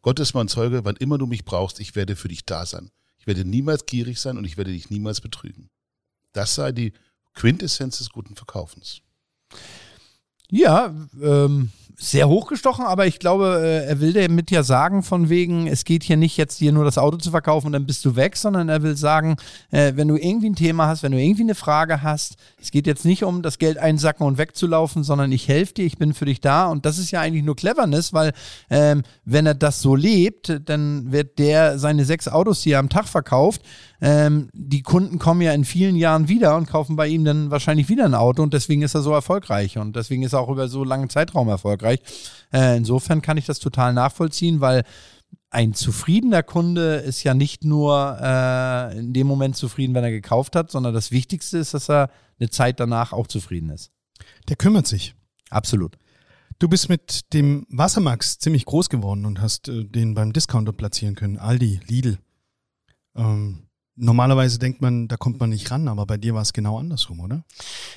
Gott ist mein Zeuge, wann immer du mich brauchst, ich werde für dich da sein. Ich werde niemals gierig sein und ich werde dich niemals betrügen. Das sei die Quintessenz des guten Verkaufens. Ja, ähm, sehr hochgestochen, aber ich glaube, äh, er will damit ja sagen, von wegen, es geht hier nicht jetzt dir nur das Auto zu verkaufen und dann bist du weg, sondern er will sagen, äh, wenn du irgendwie ein Thema hast, wenn du irgendwie eine Frage hast, es geht jetzt nicht um das Geld einsacken und wegzulaufen, sondern ich helfe dir, ich bin für dich da und das ist ja eigentlich nur Cleverness, weil ähm, wenn er das so lebt, dann wird der seine sechs Autos, die er am Tag verkauft, ähm, die Kunden kommen ja in vielen Jahren wieder und kaufen bei ihm dann wahrscheinlich wieder ein Auto und deswegen ist er so erfolgreich und deswegen ist er auch über so langen Zeitraum erfolgreich. Äh, insofern kann ich das total nachvollziehen, weil ein zufriedener Kunde ist ja nicht nur äh, in dem Moment zufrieden, wenn er gekauft hat, sondern das Wichtigste ist, dass er eine Zeit danach auch zufrieden ist. Der kümmert sich. Absolut. Du bist mit dem Wassermax ziemlich groß geworden und hast äh, den beim Discounter platzieren können. Aldi, Lidl. Ähm, Normalerweise denkt man, da kommt man nicht ran, aber bei dir war es genau andersrum, oder?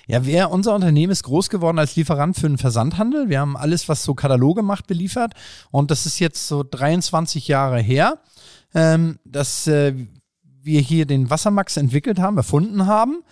Ja, wir, unser Unternehmen ist groß geworden als Lieferant für den Versandhandel. Wir haben alles, was so Kataloge macht, beliefert. Und das ist jetzt so 23 Jahre her, ähm, dass äh, wir hier den Wassermax entwickelt haben, erfunden haben.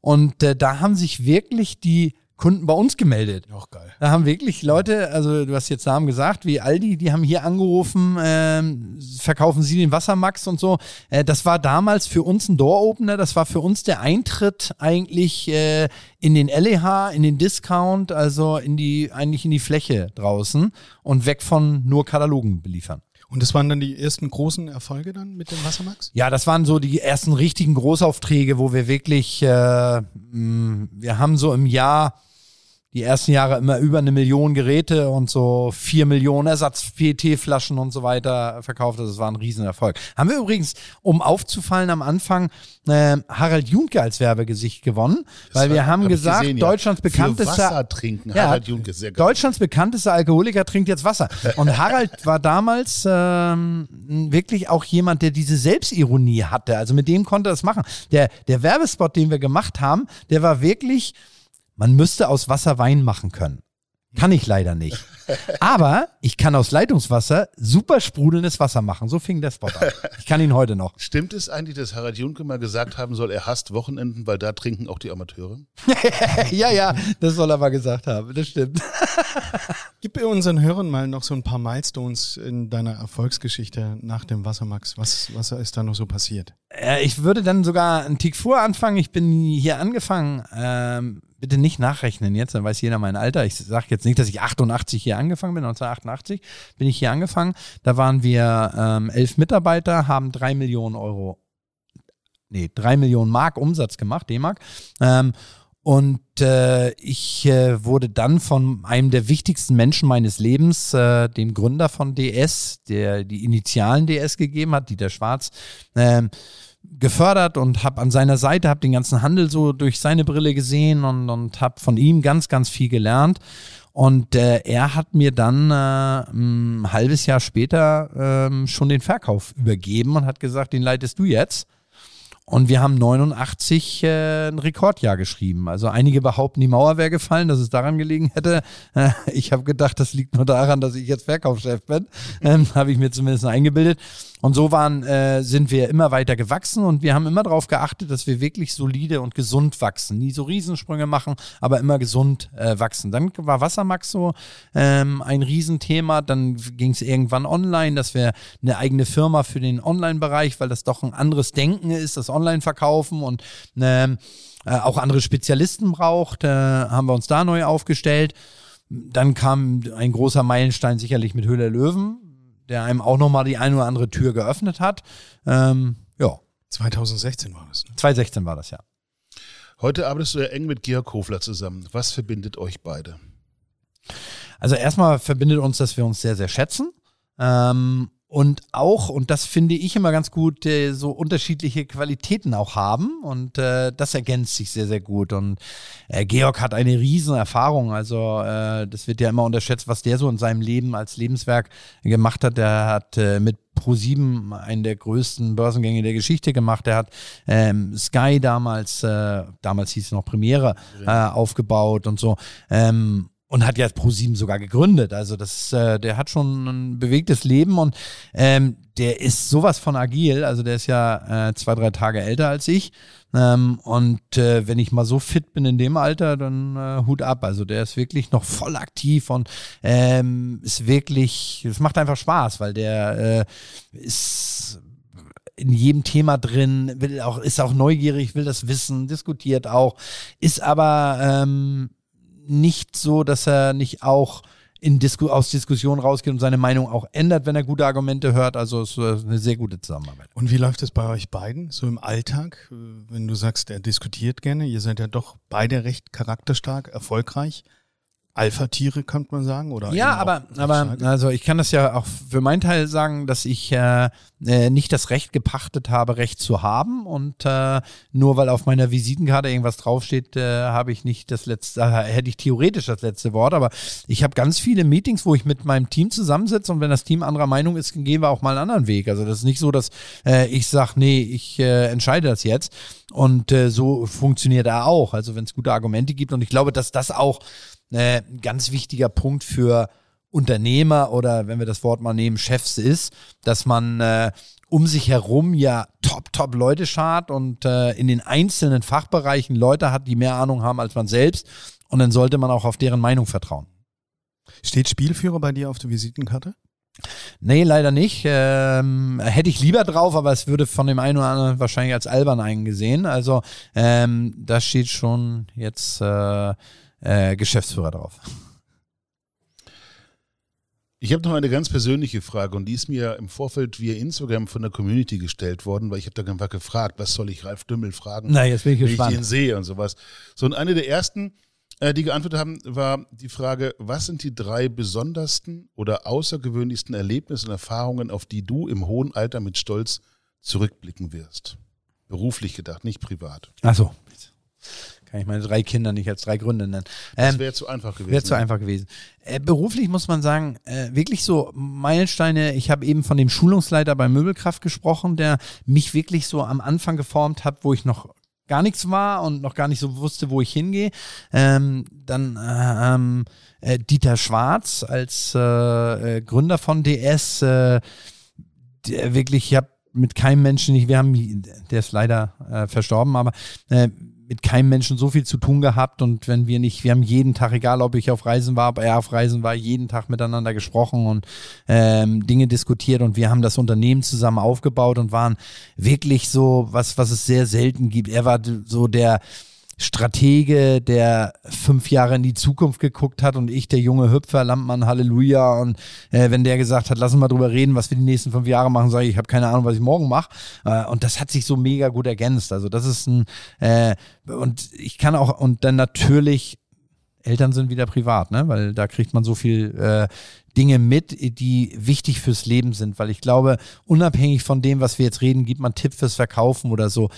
Und äh, da haben sich wirklich die Kunden bei uns gemeldet. Auch geil. Da haben wirklich Leute, also du hast jetzt Namen gesagt, wie Aldi, die haben hier angerufen, ähm, verkaufen sie den Wassermax und so. Äh, das war damals für uns ein Door-Opener, das war für uns der Eintritt eigentlich äh, in den LEH, in den Discount, also in die, eigentlich in die Fläche draußen und weg von nur Katalogen beliefern. Und das waren dann die ersten großen Erfolge dann mit dem Wassermax? Ja, das waren so die ersten richtigen Großaufträge, wo wir wirklich, äh, mh, wir haben so im Jahr die ersten Jahre immer über eine Million Geräte und so vier Millionen Ersatz-PET-Flaschen und so weiter verkauft. Das war ein Riesenerfolg. Haben wir übrigens, um aufzufallen am Anfang, äh, Harald Junke als Werbegesicht gewonnen, weil war- wir haben hab gesagt, gesehen, ja. Deutschlands Für bekanntester Wasser trinken, Ja, Harald Junke, sehr geil. Deutschlands bekanntester Alkoholiker trinkt jetzt Wasser. Und Harald war damals ähm, wirklich auch jemand, der diese Selbstironie hatte. Also mit dem konnte er das machen. Der, der Werbespot, den wir gemacht haben, der war wirklich, man müsste aus Wasser Wein machen können. Kann ich leider nicht. Aber ich kann aus Leitungswasser super sprudelndes Wasser machen. So fing der Spot an. Ich kann ihn heute noch. Stimmt es eigentlich, dass Harald Junke mal gesagt haben soll, er hasst Wochenenden, weil da trinken auch die Amateure? ja, ja, das soll er mal gesagt haben. Das stimmt. Gib unseren Hörern mal noch so ein paar Milestones in deiner Erfolgsgeschichte nach dem Wassermax. Was, was ist da noch so passiert? Äh, ich würde dann sogar einen Tick vor anfangen. Ich bin hier angefangen. Ähm, bitte nicht nachrechnen jetzt, dann weiß jeder mein Alter. Ich sage jetzt nicht, dass ich 88 hier angefangen bin. 1988 bin ich hier angefangen. Da waren wir ähm, elf Mitarbeiter, haben drei Millionen Euro, nee, drei Millionen Mark Umsatz gemacht, D-Mark. Ähm, und äh, ich äh, wurde dann von einem der wichtigsten Menschen meines Lebens, äh, dem Gründer von DS, der die Initialen DS gegeben hat, Dieter Schwarz, ähm, gefördert und habe an seiner Seite, habe den ganzen Handel so durch seine Brille gesehen und, und habe von ihm ganz, ganz viel gelernt. Und äh, er hat mir dann äh, ein halbes Jahr später ähm, schon den Verkauf übergeben und hat gesagt, den leitest du jetzt. Und wir haben 89 äh, ein Rekordjahr geschrieben. Also einige behaupten, die Mauer wäre gefallen, dass es daran gelegen hätte. Äh, ich habe gedacht, das liegt nur daran, dass ich jetzt Verkaufschef bin. Ähm, habe ich mir zumindest eingebildet. Und so waren, äh, sind wir immer weiter gewachsen und wir haben immer darauf geachtet, dass wir wirklich solide und gesund wachsen. Nie so Riesensprünge machen, aber immer gesund äh, wachsen. Dann war Wassermax so ähm, ein Riesenthema. Dann ging es irgendwann online, dass wir eine eigene Firma für den Online-Bereich, weil das doch ein anderes Denken ist, das Online-Verkaufen und ähm, äh, auch andere Spezialisten braucht, äh, haben wir uns da neu aufgestellt. Dann kam ein großer Meilenstein sicherlich mit Höhle Löwen, der einem auch nochmal die eine oder andere Tür geöffnet hat. Ähm, ja, 2016 war das. Ne? 2016 war das ja. Heute arbeitest du ja eng mit Georg Kofler zusammen. Was verbindet euch beide? Also erstmal verbindet uns, dass wir uns sehr, sehr schätzen. Ähm, und auch, und das finde ich immer ganz gut, äh, so unterschiedliche Qualitäten auch haben. Und äh, das ergänzt sich sehr, sehr gut. Und äh, Georg hat eine riesen Erfahrung. Also äh, das wird ja immer unterschätzt, was der so in seinem Leben als Lebenswerk gemacht hat. Der hat äh, mit Pro7 einen der größten Börsengänge der Geschichte gemacht. Er hat ähm, Sky damals, äh, damals hieß es noch Premiere, äh, aufgebaut und so. Ähm, und hat ja Pro7 sogar gegründet. Also das, äh, der hat schon ein bewegtes Leben und ähm, der ist sowas von agil. Also der ist ja äh, zwei, drei Tage älter als ich. Ähm, und äh, wenn ich mal so fit bin in dem Alter, dann äh, Hut ab. Also der ist wirklich noch voll aktiv und ähm, ist wirklich, es macht einfach Spaß, weil der äh, ist in jedem Thema drin, will auch, ist auch neugierig, will das wissen, diskutiert auch, ist aber ähm, nicht so, dass er nicht auch in Disku aus Diskussionen rausgeht und seine Meinung auch ändert, wenn er gute Argumente hört. Also es ist eine sehr gute Zusammenarbeit. Und wie läuft es bei euch beiden so im Alltag? Wenn du sagst, er diskutiert gerne, ihr seid ja doch beide recht charakterstark, erfolgreich. Alpha-Tiere, könnte man sagen, oder? Ja, aber, aber also ich kann das ja auch für meinen Teil sagen, dass ich äh, äh, nicht das Recht gepachtet habe, Recht zu haben und äh, nur weil auf meiner Visitenkarte irgendwas draufsteht, äh, habe ich nicht das letzte, äh, hätte ich theoretisch das letzte Wort, aber ich habe ganz viele Meetings, wo ich mit meinem Team zusammensitze und wenn das Team anderer Meinung ist, gehen wir auch mal einen anderen Weg. Also das ist nicht so, dass äh, ich sage, nee, ich äh, entscheide das jetzt und äh, so funktioniert er auch. Also wenn es gute Argumente gibt und ich glaube, dass das auch äh, ein ganz wichtiger Punkt für Unternehmer oder wenn wir das Wort mal nehmen, Chefs ist, dass man äh, um sich herum ja top, top Leute schart und äh, in den einzelnen Fachbereichen Leute hat, die mehr Ahnung haben als man selbst. Und dann sollte man auch auf deren Meinung vertrauen. Steht Spielführer bei dir auf der Visitenkarte? Nee, leider nicht. Ähm, hätte ich lieber drauf, aber es würde von dem einen oder anderen wahrscheinlich als albern eingesehen. Also ähm, da steht schon jetzt äh, äh, Geschäftsführer drauf. Ich habe noch eine ganz persönliche Frage und die ist mir im Vorfeld via Instagram von der Community gestellt worden, weil ich habe da einfach gefragt, was soll ich Ralf Dümmel fragen, Na, jetzt bin ich wenn gespannt. ich den sehe und sowas. So, und eine der ersten, äh, die geantwortet haben, war die Frage, was sind die drei besondersten oder außergewöhnlichsten Erlebnisse und Erfahrungen, auf die du im hohen Alter mit Stolz zurückblicken wirst? Beruflich gedacht, nicht privat. Achso. Kann ich meine drei Kinder nicht als drei Gründe nennen. Das Ähm, wäre zu einfach gewesen. Wäre zu ne? einfach gewesen. Äh, beruflich muss man sagen, äh, wirklich so Meilensteine. Ich habe eben von dem Schulungsleiter bei Möbelkraft gesprochen, der mich wirklich so am Anfang geformt hat, wo ich noch gar nichts war und noch gar nicht so wusste, wo ich hingehe. Ähm, dann äh, ähm, äh, Dieter Schwarz als äh, äh, Gründer von DS, äh, der wirklich, ich habe mit keinem Menschen, nicht, wir haben, der ist leider äh, verstorben, aber mit keinem Menschen so viel zu tun gehabt und wenn wir nicht, wir haben jeden Tag, egal ob ich auf Reisen war, ob er auf Reisen war, jeden Tag miteinander gesprochen und ähm, Dinge diskutiert und wir haben das Unternehmen zusammen aufgebaut und waren wirklich so, was, was es sehr selten gibt. Er war so der Stratege, der fünf Jahre in die Zukunft geguckt hat und ich, der junge Hüpfer, Landmann, Halleluja. Und äh, wenn der gesagt hat, lass uns mal drüber reden, was wir die nächsten fünf Jahre machen, sage ich, ich habe keine Ahnung, was ich morgen mache. Äh, und das hat sich so mega gut ergänzt. Also das ist ein, äh, und ich kann auch, und dann natürlich, Eltern sind wieder privat, ne? Weil da kriegt man so viel äh, Dinge mit, die wichtig fürs Leben sind. Weil ich glaube, unabhängig von dem, was wir jetzt reden, gibt man Tipp fürs Verkaufen oder so,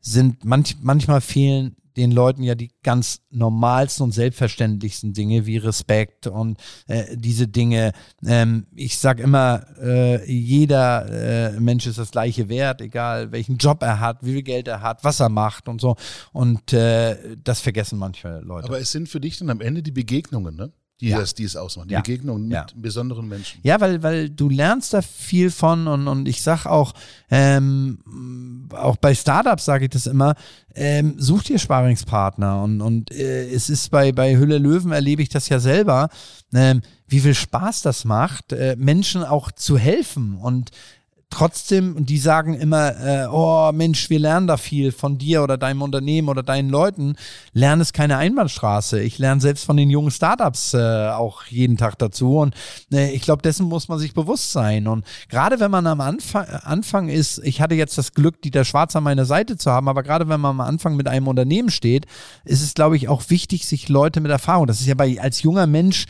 sind manch, manchmal fehlen den Leuten ja die ganz normalsten und selbstverständlichsten Dinge wie Respekt und äh, diese Dinge. Ähm, ich sag immer, äh, jeder äh, Mensch ist das gleiche wert, egal welchen Job er hat, wie viel Geld er hat, was er macht und so. Und äh, das vergessen manche Leute. Aber es sind für dich dann am Ende die Begegnungen, ne? Die, Ja. das, die es ausmachen. Die Ja. Begegnungen mit Ja. besonderen Menschen. Ja, weil, weil du lernst da viel von und, und ich sag auch, ähm, auch bei Startups sage ich das immer, ähm, such dir Sparingspartner und, und äh, es ist bei, bei Hülle Löwen erlebe ich das ja selber, ähm, wie viel Spaß das macht, äh, Menschen auch zu helfen und trotzdem, und die sagen immer, äh, oh Mensch, wir lernen da viel von dir oder deinem Unternehmen oder deinen Leuten. Lernen ist keine Einbahnstraße. Ich lerne selbst von den jungen Startups äh, auch jeden Tag dazu. Und äh, ich glaube, dessen muss man sich bewusst sein. Und gerade wenn man am Anfang, Anfang ist, ich hatte jetzt das Glück, Dieter Schwarz an meiner Seite zu haben, aber gerade wenn man am Anfang mit einem Unternehmen steht, ist es, glaube ich, auch wichtig, sich Leute mit Erfahrung, das ist ja bei als junger Mensch,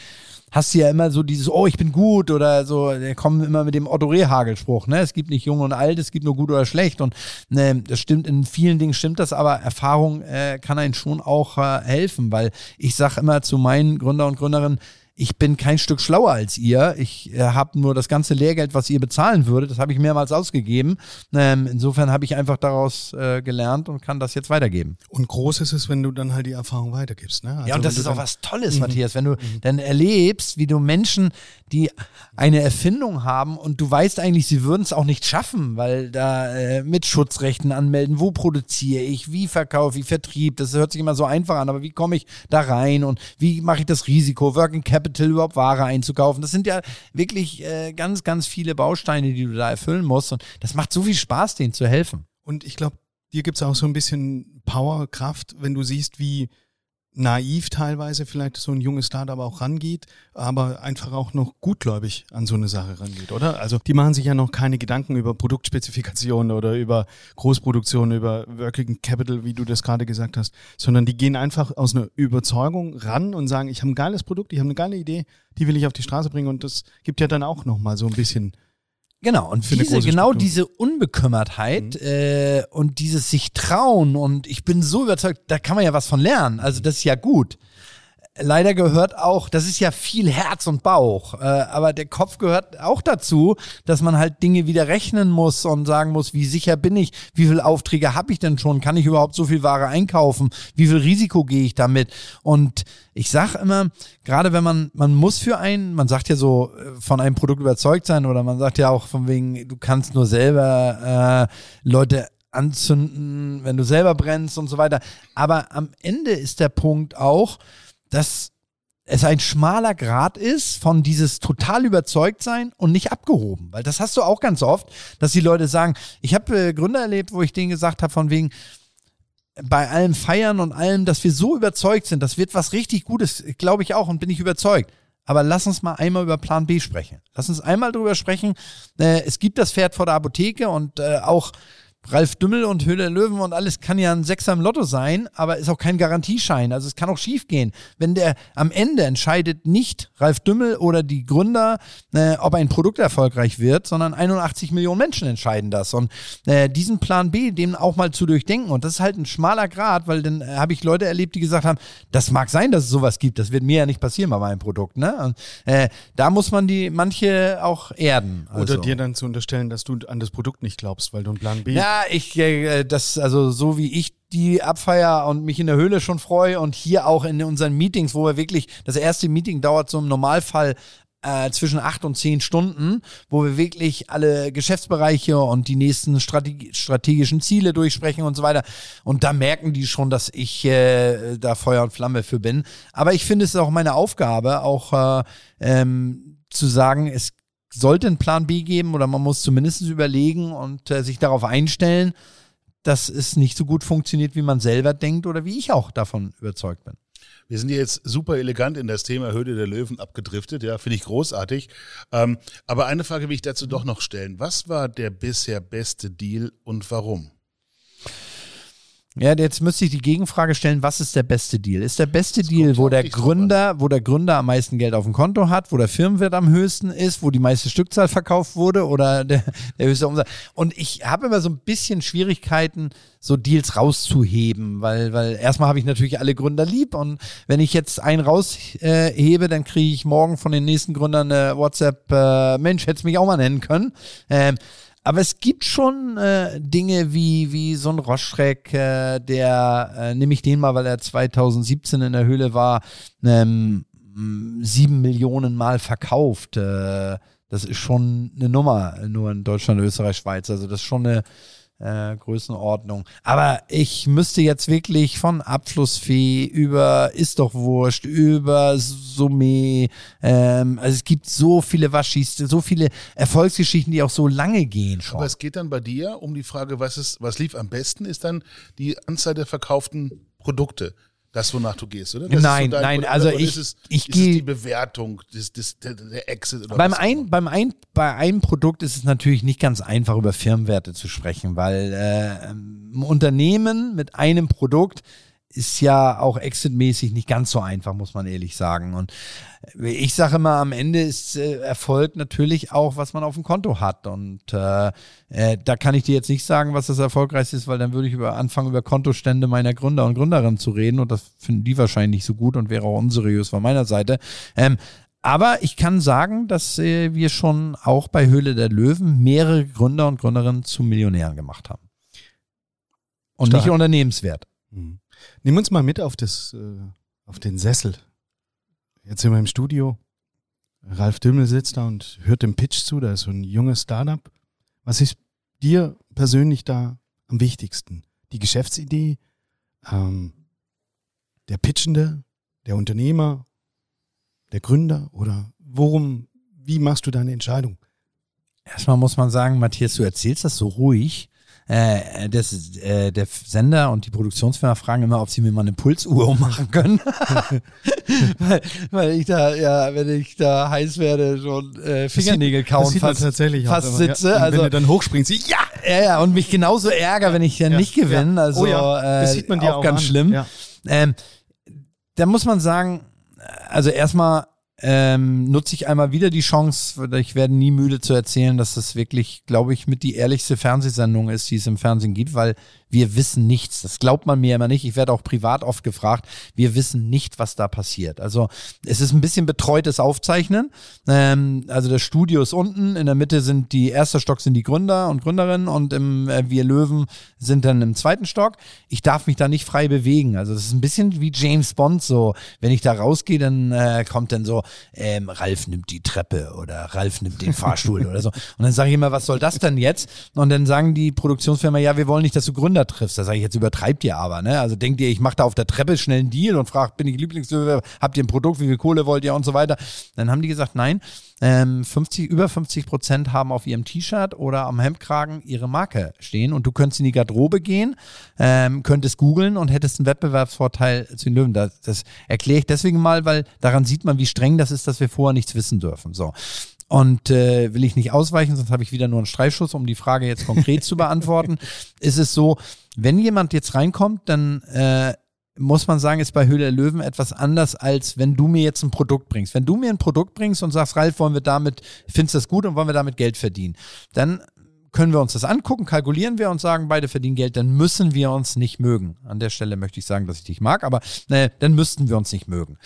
hast du ja immer so dieses, oh, ich bin gut oder so, kommen immer mit dem Otto Rehhagel-Spruch, ne? Es gibt nicht jung und alt, es gibt nur gut oder schlecht und ne, das stimmt, in vielen Dingen stimmt das, aber Erfahrung äh, kann einen schon auch äh, helfen, weil ich sage immer zu meinen Gründer und Gründerinnen, ich bin kein Stück schlauer als ihr. Ich äh, habe nur das ganze Lehrgeld, was ihr bezahlen würdet, das habe ich mehrmals ausgegeben. Ähm, insofern habe ich einfach daraus äh, gelernt und kann das jetzt weitergeben. Und groß ist es, wenn du dann halt die Erfahrung weitergibst. Ne? Also ja, und das ist auch was Tolles, Matthias, wenn du dann erlebst, wie du Menschen, die eine Erfindung haben und du weißt eigentlich, sie würden es auch nicht schaffen, weil da äh, mit Schutzrechten anmelden, wo produziere ich, wie verkaufe ich, Vertrieb, das hört sich immer so einfach an, aber wie komme ich da rein und wie mache ich das Risiko, Working Capital überhaupt Ware einzukaufen, das sind ja wirklich äh, ganz, ganz viele Bausteine, die du da erfüllen musst und das macht so viel Spaß, denen zu helfen. Und ich glaube, dir gibt's auch so ein bisschen Power, Kraft, wenn du siehst, wie naiv teilweise vielleicht so ein junges Startup auch rangeht, aber einfach auch noch gutgläubig an so eine Sache rangeht, oder? Also die machen sich ja noch keine Gedanken über Produktspezifikationen oder über Großproduktion, über Working Capital, wie du das gerade gesagt hast, sondern die gehen einfach aus einer Überzeugung ran und sagen, ich habe ein geiles Produkt, ich habe eine geile Idee, die will ich auf die Straße bringen und das gibt ja dann auch nochmal so ein bisschen Genau, und diese, genau Struktur. diese Unbekümmertheit äh, und dieses sich trauen und ich bin so überzeugt, da kann man ja was von lernen. Also das ist ja gut. Leider gehört auch, das ist ja viel Herz und Bauch, äh, aber der Kopf gehört auch dazu, dass man halt Dinge wieder rechnen muss und sagen muss, wie sicher bin ich, wie viele Aufträge habe ich denn schon, kann ich überhaupt so viel Ware einkaufen, wie viel Risiko gehe ich damit und ich sag immer, gerade wenn man, man muss für einen, man sagt ja so, äh, von einem Produkt überzeugt sein oder man sagt ja auch von wegen, du kannst nur selber äh, Leute anzünden, wenn du selber brennst und so weiter. Aber am Ende ist der Punkt auch, dass es ein schmaler Grad ist von dieses total überzeugt sein und nicht abgehoben. Weil das hast du auch ganz oft, dass die Leute sagen, ich habe äh, Gründer erlebt, wo ich denen gesagt habe, von wegen, bei allem Feiern und allem, dass wir so überzeugt sind, das wird was richtig Gutes, glaube ich auch und bin ich überzeugt. Aber lass uns mal einmal über Plan B sprechen. Lass uns einmal drüber sprechen. Äh, es gibt das Pferd vor der Apotheke und äh, auch Ralf Dümmel und Höhle Löwen und alles kann ja ein Sechser im Lotto sein, aber ist auch kein Garantieschein. Also es kann auch schief gehen. Wenn der am Ende entscheidet nicht Ralf Dümmel oder die Gründer, äh, ob ein Produkt erfolgreich wird, sondern 81 Millionen Menschen entscheiden das. Und äh, diesen Plan B, dem auch mal zu durchdenken. Und das ist halt ein schmaler Grad, weil dann äh, habe ich Leute erlebt, die gesagt haben, das mag sein, dass es sowas gibt. Das wird mir ja nicht passieren bei meinem Produkt. Ne? Und, äh, da muss man die manche auch erden. Also. Oder dir dann zu unterstellen, dass du an das Produkt nicht glaubst, weil du einen Plan B Ja, ich, äh, das, also so wie ich die abfeier und mich in der Höhle schon freue und hier auch in unseren Meetings, wo wir wirklich, das erste Meeting dauert so im Normalfall äh, zwischen acht und zehn Stunden, wo wir wirklich alle Geschäftsbereiche und die nächsten Strate strategischen Ziele durchsprechen und so weiter. Und da merken die schon, dass ich äh, da Feuer und Flamme für bin. Aber ich finde, es ist auch meine Aufgabe, auch äh, ähm, zu sagen, es sollte einen Plan B geben oder man muss zumindest überlegen und äh, sich darauf einstellen, dass es nicht so gut funktioniert, wie man selber denkt oder wie ich auch davon überzeugt bin. Wir sind jetzt super elegant in das Thema Höhle der Löwen abgedriftet, ja, finde ich großartig. Ähm, aber eine Frage will ich dazu doch noch stellen. Was war der bisher beste Deal und warum? Ja, jetzt müsste ich die Gegenfrage stellen, was ist der beste Deal? Ist der beste Deal, kommt wo der Gründer, wo der Gründer am meisten Geld auf dem Konto hat, wo der Firmenwert am höchsten ist, wo die meiste Stückzahl verkauft wurde oder der, der höchste Umsatz? Und ich habe immer so ein bisschen Schwierigkeiten, so Deals rauszuheben, weil, weil erstmal habe ich natürlich alle Gründer lieb und wenn ich jetzt einen raushebe, äh, dann kriege ich morgen von den nächsten Gründern eine WhatsApp, äh, Mensch, hätte mich auch mal nennen können. Ähm, aber es gibt schon äh, Dinge wie, wie so ein Roschreck, äh, der, äh, nehme ich den mal, weil er 2017 in der Höhle war, ähm, m, sieben Millionen Mal verkauft. Äh, das ist schon eine Nummer, nur in Deutschland, Österreich, Schweiz. Also das ist schon eine äh, Größenordnung. Aber ich müsste jetzt wirklich von Abflussfee über Ist doch Wurscht, über Summe, ähm, also es gibt so viele Waschis, so viele Erfolgsgeschichten, die auch so lange gehen schon. Aber es geht dann bei dir um die Frage, was, ist, was lief am besten, ist dann die Anzahl der verkauften Produkte. Das, wonach du gehst, oder? Das Nein, so dein- nein, oder- also oder ich- es, ich ist es geh- die Bewertung, des, des, der, der Exit oder Beim, was ein, beim ein, bei einem Produkt ist es natürlich nicht ganz einfach, über Firmenwerte zu sprechen, weil äh, ein Unternehmen mit einem Produkt ist ja auch exitmäßig nicht ganz so einfach, muss man ehrlich sagen. Und ich sage immer, am Ende ist äh, Erfolg natürlich auch, was man auf dem Konto hat. Und äh, äh, da kann ich dir jetzt nicht sagen, was das Erfolgreichste ist, weil dann würde ich über anfangen, über Kontostände meiner Gründer und Gründerinnen zu reden. Und das finden die wahrscheinlich nicht so gut und wäre auch unseriös von meiner Seite. Ähm, aber ich kann sagen, dass äh, wir schon auch bei Höhle der Löwen mehrere Gründer und Gründerinnen zu Millionären gemacht haben. Und Stark. nicht unternehmenswert. Mhm. Nimm uns mal mit auf, das, äh, auf den Sessel. Jetzt sind wir im Studio. Ralf Dümmel sitzt da und hört dem Pitch zu. Da ist so ein junges Startup. Was ist dir persönlich da am wichtigsten? Die Geschäftsidee, ähm, der Pitchende, der Unternehmer, der Gründer oder worum, wie machst du deine Entscheidung? Erstmal muss man sagen, Matthias, du erzählst das so ruhig. Äh, das, äh, der Sender und die Produktionsfirma fragen immer, ob sie mir mal eine Pulsuhr ummachen können. weil, weil ich da, ja, wenn ich da heiß werde, schon äh, Fingernägel kauen das fast, tatsächlich fast aber, sitze. Ja, also, wenn du dann hochspringst, sie, ja! ja, ja, und mich genauso ärger, wenn ich dann Ja, nicht gewinne. ja. Also Oh ja, das äh, sieht man dir auch, auch ganz an. schlimm. Ja. Ähm, da muss man sagen, also erstmal ähm, nutze ich einmal wieder die Chance, ich werde nie müde zu erzählen, dass das wirklich, glaube ich, mit die ehrlichste Fernsehsendung ist, die es im Fernsehen gibt, weil wir wissen nichts. Das glaubt man mir immer nicht. Ich werde auch privat oft gefragt. Wir wissen nicht, was da passiert. Also es ist ein bisschen betreutes Aufzeichnen. Ähm, also das Studio ist unten, in der Mitte sind die erster Stock sind die Gründer und Gründerinnen und im äh, Wir Löwen sind dann im zweiten Stock. Ich darf mich da nicht frei bewegen. Also das ist ein bisschen wie James Bond so. Wenn ich da rausgehe, dann äh, kommt dann so, ähm, Ralf nimmt die Treppe oder Ralf nimmt den Fahrstuhl oder so. Und dann sage ich immer, was soll das denn jetzt? Und dann sagen die Produktionsfirma, ja, wir wollen nicht, dass du Gründer triffst. Da sage ich, jetzt übertreibt ihr aber, ne? Also denkt ihr, ich mache da auf der Treppe schnell einen Deal und fragt, bin ich Lieblingsbewerber, habt ihr ein Produkt, wie viel Kohle wollt ihr und so weiter. Dann haben die gesagt, nein, ähm, 50, über 50 Prozent haben auf ihrem T-Shirt oder am Hemdkragen ihre Marke stehen und du könntest in die Garderobe gehen, ähm, könntest googeln und hättest einen Wettbewerbsvorteil zu den Löwen. Das, das erkläre ich deswegen mal, weil daran sieht man, wie streng das ist, dass wir vorher nichts wissen dürfen. So. Und äh, will ich nicht ausweichen, sonst habe ich wieder nur einen Streifschuss, um die Frage jetzt konkret zu beantworten. Ist es so, wenn jemand jetzt reinkommt, dann äh, muss man sagen, ist bei Höhle Löwen etwas anders, als wenn du mir jetzt ein Produkt bringst. Wenn du mir ein Produkt bringst und sagst, Ralf, wollen wir damit, findest du das gut und wollen wir damit Geld verdienen, dann können wir uns das angucken, kalkulieren wir und sagen, beide verdienen Geld, dann müssen wir uns nicht mögen. An der Stelle möchte ich sagen, dass ich dich mag, aber äh, dann müssten wir uns nicht mögen.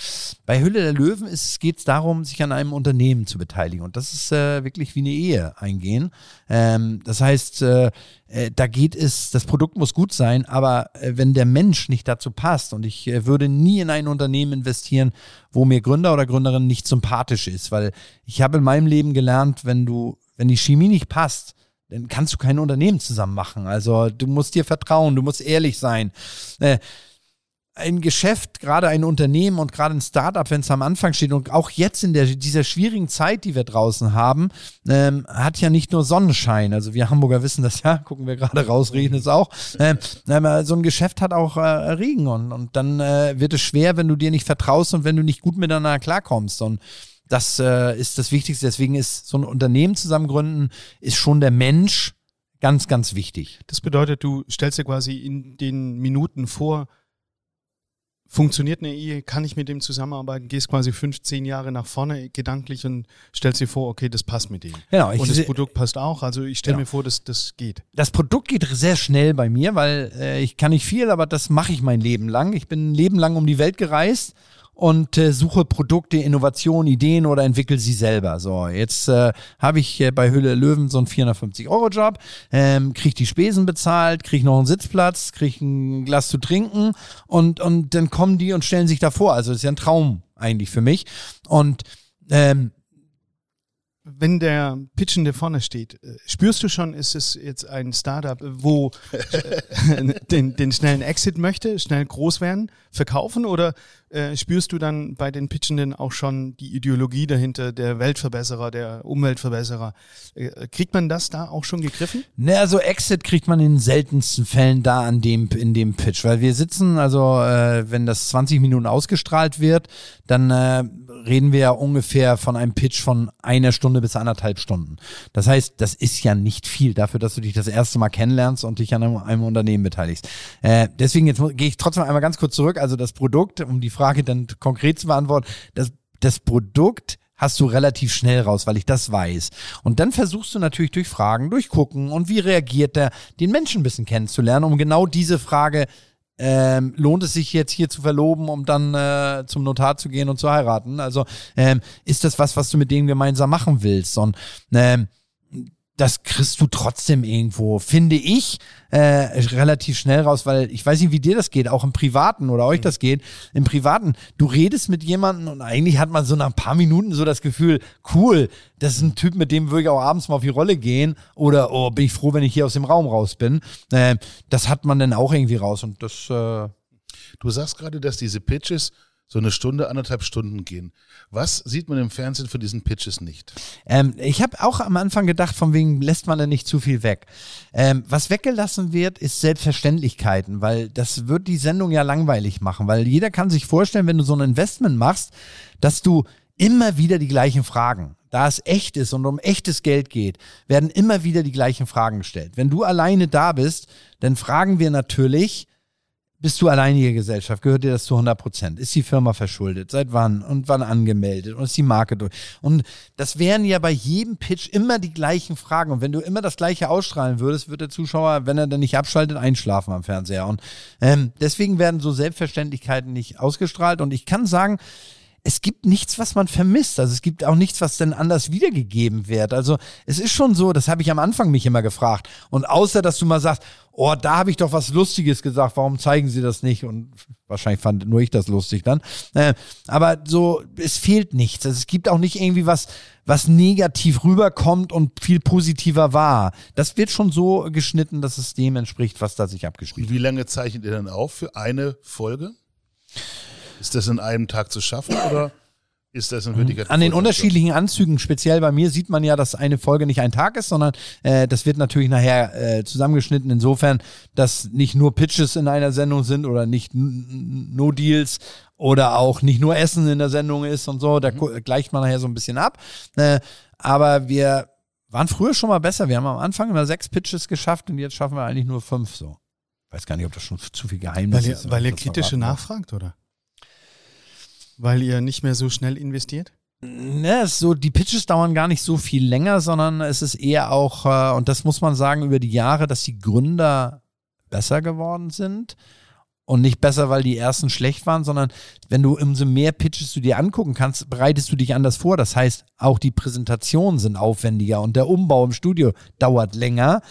Bei Hülle der Löwen geht es darum, sich an einem Unternehmen zu beteiligen und das ist äh, wirklich wie eine Ehe eingehen. Ähm, das heißt, äh, äh, da geht es, das Produkt muss gut sein, aber äh, wenn der Mensch nicht dazu passt und ich äh, würde nie in ein Unternehmen investieren, wo mir Gründer oder Gründerin nicht sympathisch ist, weil ich habe in meinem Leben gelernt, wenn du, wenn die Chemie nicht passt, dann kannst du kein Unternehmen zusammen machen. Also du musst dir vertrauen, du musst ehrlich sein. Äh, ein Geschäft, gerade ein Unternehmen und gerade ein Startup, wenn es am Anfang steht und auch jetzt in der, dieser schwierigen Zeit, die wir draußen haben, ähm, hat ja nicht nur Sonnenschein. Also wir Hamburger wissen das ja, gucken wir gerade raus, regnet es auch. Ähm, so ein Geschäft hat auch äh, Regen und, und dann äh, wird es schwer, wenn du dir nicht vertraust und wenn du nicht gut miteinander klarkommst. Und das äh, ist das Wichtigste. Deswegen ist so ein Unternehmen zusammengründen, ist schon der Mensch ganz, ganz wichtig. Das bedeutet, du stellst dir quasi in den Minuten vor, funktioniert eine Ehe, kann ich mit dem zusammenarbeiten, gehst quasi fünf, zehn Jahre nach vorne gedanklich und stellst dir vor, okay, das passt mit dem. Genau, ich und das Produkt passt auch, also ich stelle Genau. mir vor, dass das geht. Das Produkt geht sehr schnell bei mir, weil äh, ich kann nicht viel, aber das mache ich mein Leben lang. Ich bin ein Leben lang um die Welt gereist und äh, suche Produkte, Innovationen, Ideen oder entwickle sie selber. So, jetzt äh, habe ich äh, bei der Löwen so einen 450-Euro-Job, ähm, kriege die Spesen bezahlt, kriege noch einen Sitzplatz, kriege ein Glas zu trinken und, und dann kommen die und stellen sich davor. Also das ist ja ein Traum eigentlich für mich. Und ähm, Wenn der Pitchende vorne steht, äh, spürst du schon, ist es jetzt ein Startup, äh, wo äh, den, den schnellen Exit möchte, schnell groß werden, verkaufen oder äh, spürst du dann bei den Pitchenden auch schon die Ideologie dahinter, der Weltverbesserer, der Umweltverbesserer? Äh, kriegt man das da auch schon gegriffen? Ne, also Exit kriegt man in seltensten Fällen da an dem, in dem Pitch, weil wir sitzen, also äh, wenn das 20 Minuten ausgestrahlt wird, dann äh, reden wir ja ungefähr von einem Pitch von einer Stunde bis anderthalb Stunden. Das heißt, das ist ja nicht viel dafür, dass du dich das erste Mal kennenlernst und dich an einem, einem Unternehmen beteiligst. Äh, deswegen jetzt gehe ich trotzdem einmal ganz kurz zurück. Also das Produkt, um die Frage dann konkret zu beantworten, das, das Produkt hast du relativ schnell raus, weil ich das weiß. Und dann versuchst du natürlich durch Fragen, durch Gucken und wie reagiert er, den Menschen ein bisschen kennenzulernen, um genau diese Frage ähm, lohnt es sich jetzt hier zu verloben, um dann äh, zum Notar zu gehen und zu heiraten? Also ähm, ist das was, was du mit denen gemeinsam machen willst? Und ähm, das kriegst du trotzdem irgendwo, finde ich, äh, relativ schnell raus, weil ich weiß nicht, wie dir das geht, auch im Privaten oder euch das geht. Im Privaten, du redest mit jemandem und eigentlich hat man so nach ein paar Minuten so das Gefühl, cool, das ist ein Typ, mit dem würde ich auch abends mal auf die Rolle gehen oder oh, bin ich froh, wenn ich hier aus dem Raum raus bin. Äh, das hat man dann auch irgendwie raus und das. Äh Du sagst gerade, dass diese Pitches so eine Stunde, anderthalb Stunden gehen. Was sieht man im Fernsehen für diesen Pitches nicht? Ähm, ich habe auch am Anfang gedacht, von wegen lässt man da nicht zu viel weg. Ähm, was weggelassen wird, ist Selbstverständlichkeiten, weil das wird die Sendung ja langweilig machen, weil jeder kann sich vorstellen, wenn du so ein Investment machst, dass du immer wieder die gleichen Fragen. Da es echt ist und um echtes Geld geht, werden immer wieder die gleichen Fragen gestellt. Wenn du alleine da bist, dann fragen wir natürlich, bist du alleinige Gesellschaft? Gehört dir das zu 100 Prozent? Ist die Firma verschuldet? Seit wann? Und wann angemeldet? Und ist die Marke durch? Und das wären ja bei jedem Pitch immer die gleichen Fragen. Und wenn du immer das Gleiche ausstrahlen würdest, wird der Zuschauer, wenn er dann nicht abschaltet, einschlafen am Fernseher. Und ähm, deswegen werden so Selbstverständlichkeiten nicht ausgestrahlt. Und ich kann sagen, es gibt nichts, was man vermisst. Also es gibt auch nichts, was dann anders wiedergegeben wird. Also es ist schon so, das habe ich am Anfang mich immer gefragt. Und außer, dass du mal sagst, oh, da habe ich doch was Lustiges gesagt, warum zeigen sie das nicht? Und wahrscheinlich fand nur ich das lustig dann. Äh, aber so, es fehlt nichts. Also es gibt auch nicht irgendwie was, was negativ rüberkommt und viel positiver war. Das wird schon so geschnitten, dass es dem entspricht, was da sich abgespielt Und wie lange zeichnet ihr dann auf für eine Folge? Ist das in einem Tag zu schaffen oder ist das in Wirklichkeit? An den unterschiedlichen Anzügen, speziell bei mir, sieht man ja, dass eine Folge nicht ein Tag ist, sondern äh, das wird natürlich nachher äh, zusammengeschnitten, insofern, dass nicht nur Pitches in einer Sendung sind oder nicht No Deals oder auch nicht nur Essen in der Sendung ist und so. Da gu- gleicht man nachher so ein bisschen ab. Äh, aber wir waren früher schon mal besser. Wir haben am Anfang immer sechs Pitches geschafft und jetzt schaffen wir eigentlich nur fünf so. Weiß gar nicht, ob das schon zu viel Geheimnis Weil ihr, ist. weil ihr kritische nachfragt, oder? Weil ihr nicht mehr so schnell investiert? Ne, so, die Pitches dauern gar nicht so viel länger, sondern es ist eher auch, äh, und das muss man sagen, über die Jahre, dass die Gründer besser geworden sind. Und nicht besser, weil die ersten schlecht waren, sondern wenn du umso mehr Pitches du dir angucken kannst, bereitest du dich anders vor. Das heißt, auch die Präsentationen sind aufwendiger und der Umbau im Studio dauert länger.